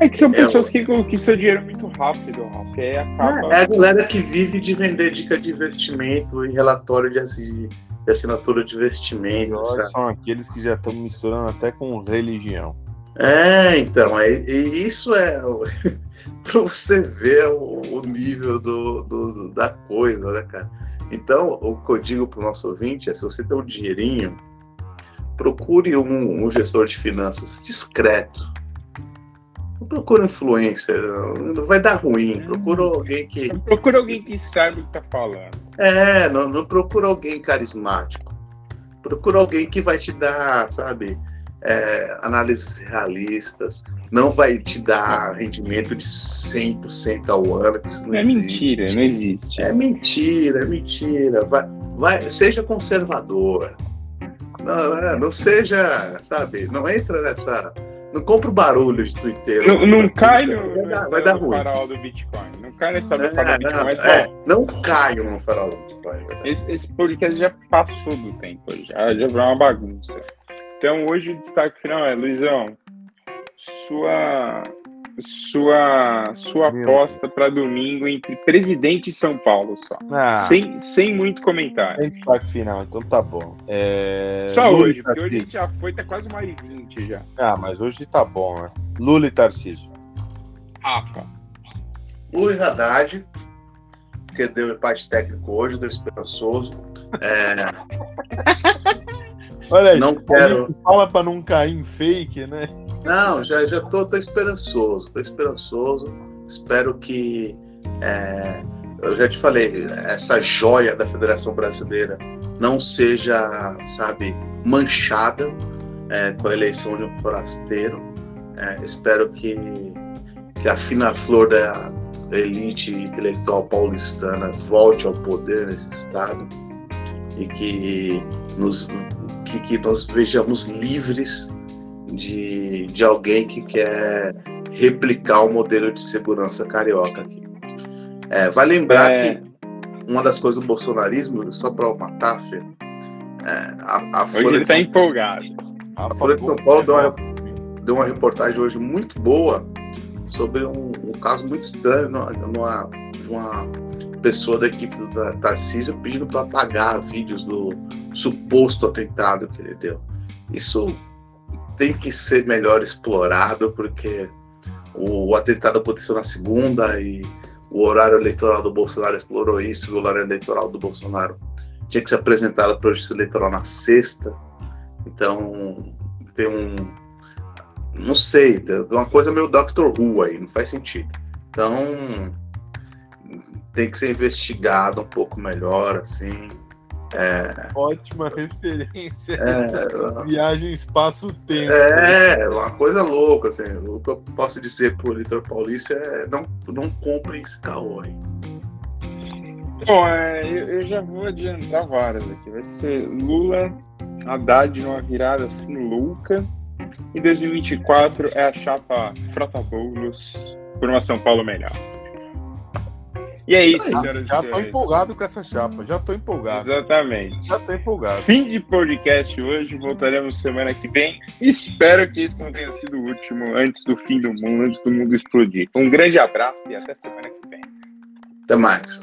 Speaker 1: é que são é pessoas que conquistam seu dinheiro muito rápido, Ralf. É, acaba...
Speaker 3: é a galera que vive de vender dica de investimento e relatório de, de assinatura de investimento.
Speaker 2: São aqueles que já estão misturando até com religião.
Speaker 3: É, então, é, isso é para você ver o, o nível do, do, da coisa, né, cara? Então, o que eu digo para o nosso ouvinte é: se você tem um dinheirinho, procure um, um gestor de finanças discreto não procura influencer, não vai dar ruim. Procura alguém que.
Speaker 1: Procura alguém que sabe o que tá falando.
Speaker 3: É, não, não procura alguém carismático. Procura alguém que vai te dar, sabe, é, análises realistas. Não vai te dar rendimento de 100% ao ano.
Speaker 1: é existe. mentira, não existe.
Speaker 3: É mentira, é mentira. Vai, vai, seja conservador. Não, é, não seja, sabe, não entra nessa não compra o barulho de Twitter.
Speaker 1: Não, não cai no, vai
Speaker 3: dar, vai dar ruim.
Speaker 1: farol do Bitcoin. Não cai nesse é, farol do Bitcoin.
Speaker 3: Não,
Speaker 1: mas,
Speaker 3: é, não cai no farol do Bitcoin.
Speaker 1: É esse, esse podcast já passou do tempo, já, já virou uma bagunça. Então hoje o destaque final é, Luizão, sua sua, sua
Speaker 2: Meu.
Speaker 1: aposta para domingo entre presidente e São Paulo só.
Speaker 2: Ah,
Speaker 1: Sem, sem muito comentário.
Speaker 2: tem destaque final, então tá bom. É,
Speaker 1: Só
Speaker 2: Lula
Speaker 1: hoje, porque hoje a
Speaker 2: Tarcísio.
Speaker 1: gente já foi, tá quase uma e vinte já.
Speaker 2: Ah, mas hoje tá bom, né? Lula e Tarcísio.
Speaker 1: Rafa.
Speaker 3: Luiz Haddad, porque deu empate técnico hoje, deu esperançoso. É,
Speaker 2: Olha aí,
Speaker 3: não quero.
Speaker 2: fala pra não cair em fake, né?
Speaker 3: Não, já, já tô, tô esperançoso, tô esperançoso. Espero que. é, eu já te falei, essa joia da Federação Brasileira não seja, sabe, manchada é, com a eleição de um forasteiro. É, espero que, que a fina flor da elite intelectual paulistana volte ao poder nesse estado e que, nos, que, que nós vejamos livres de, de alguém que quer replicar o modelo de segurança carioca aqui. É, vai lembrar
Speaker 1: É.
Speaker 3: que uma das coisas do bolsonarismo, só para matar, Fê, é, a, a Folha
Speaker 1: tá
Speaker 3: São
Speaker 1: empolgado.
Speaker 3: a Folha de São Paulo deu uma, deu uma reportagem hoje muito boa sobre um, um caso muito estranho numa, numa- de uma pessoa da equipe do Tar- Tarcísio pedindo para apagar vídeos do suposto atentado que ele deu. Isso tem que ser melhor explorado porque o, atentado aconteceu na segunda e o horário eleitoral do Bolsonaro explorou isso, o horário eleitoral do Bolsonaro tinha que ser apresentado para o justiça eleitoral na sexta. Então, tem um. Não sei, tem uma coisa meio Doctor Who aí, não faz sentido. Então, tem que ser investigado um pouco melhor, assim. É,
Speaker 2: Ótima referência.
Speaker 3: é,
Speaker 2: Viagem espaço-tempo.
Speaker 3: é, uma coisa louca, assim. O que eu posso dizer pro Litor Paulista é não, não comprem esse caô aí.
Speaker 1: Bom, é, eu, eu já vou adiantar várias aqui. Vai ser Lula, Haddad numa virada assim louca. Em 2024 é a chapa Frota Boulos por uma São Paulo melhor. E é isso,
Speaker 2: Já,
Speaker 1: senhoras e
Speaker 2: já tô
Speaker 1: senhores.
Speaker 2: empolgado com essa chapa, já tô empolgado.
Speaker 1: Exatamente.
Speaker 2: Já tô empolgado.
Speaker 1: Fim de podcast hoje, voltaremos semana que vem. Espero que esse não tenha sido o último antes do fim do mundo, antes do mundo explodir. Um grande abraço e até semana que vem.
Speaker 3: Até mais.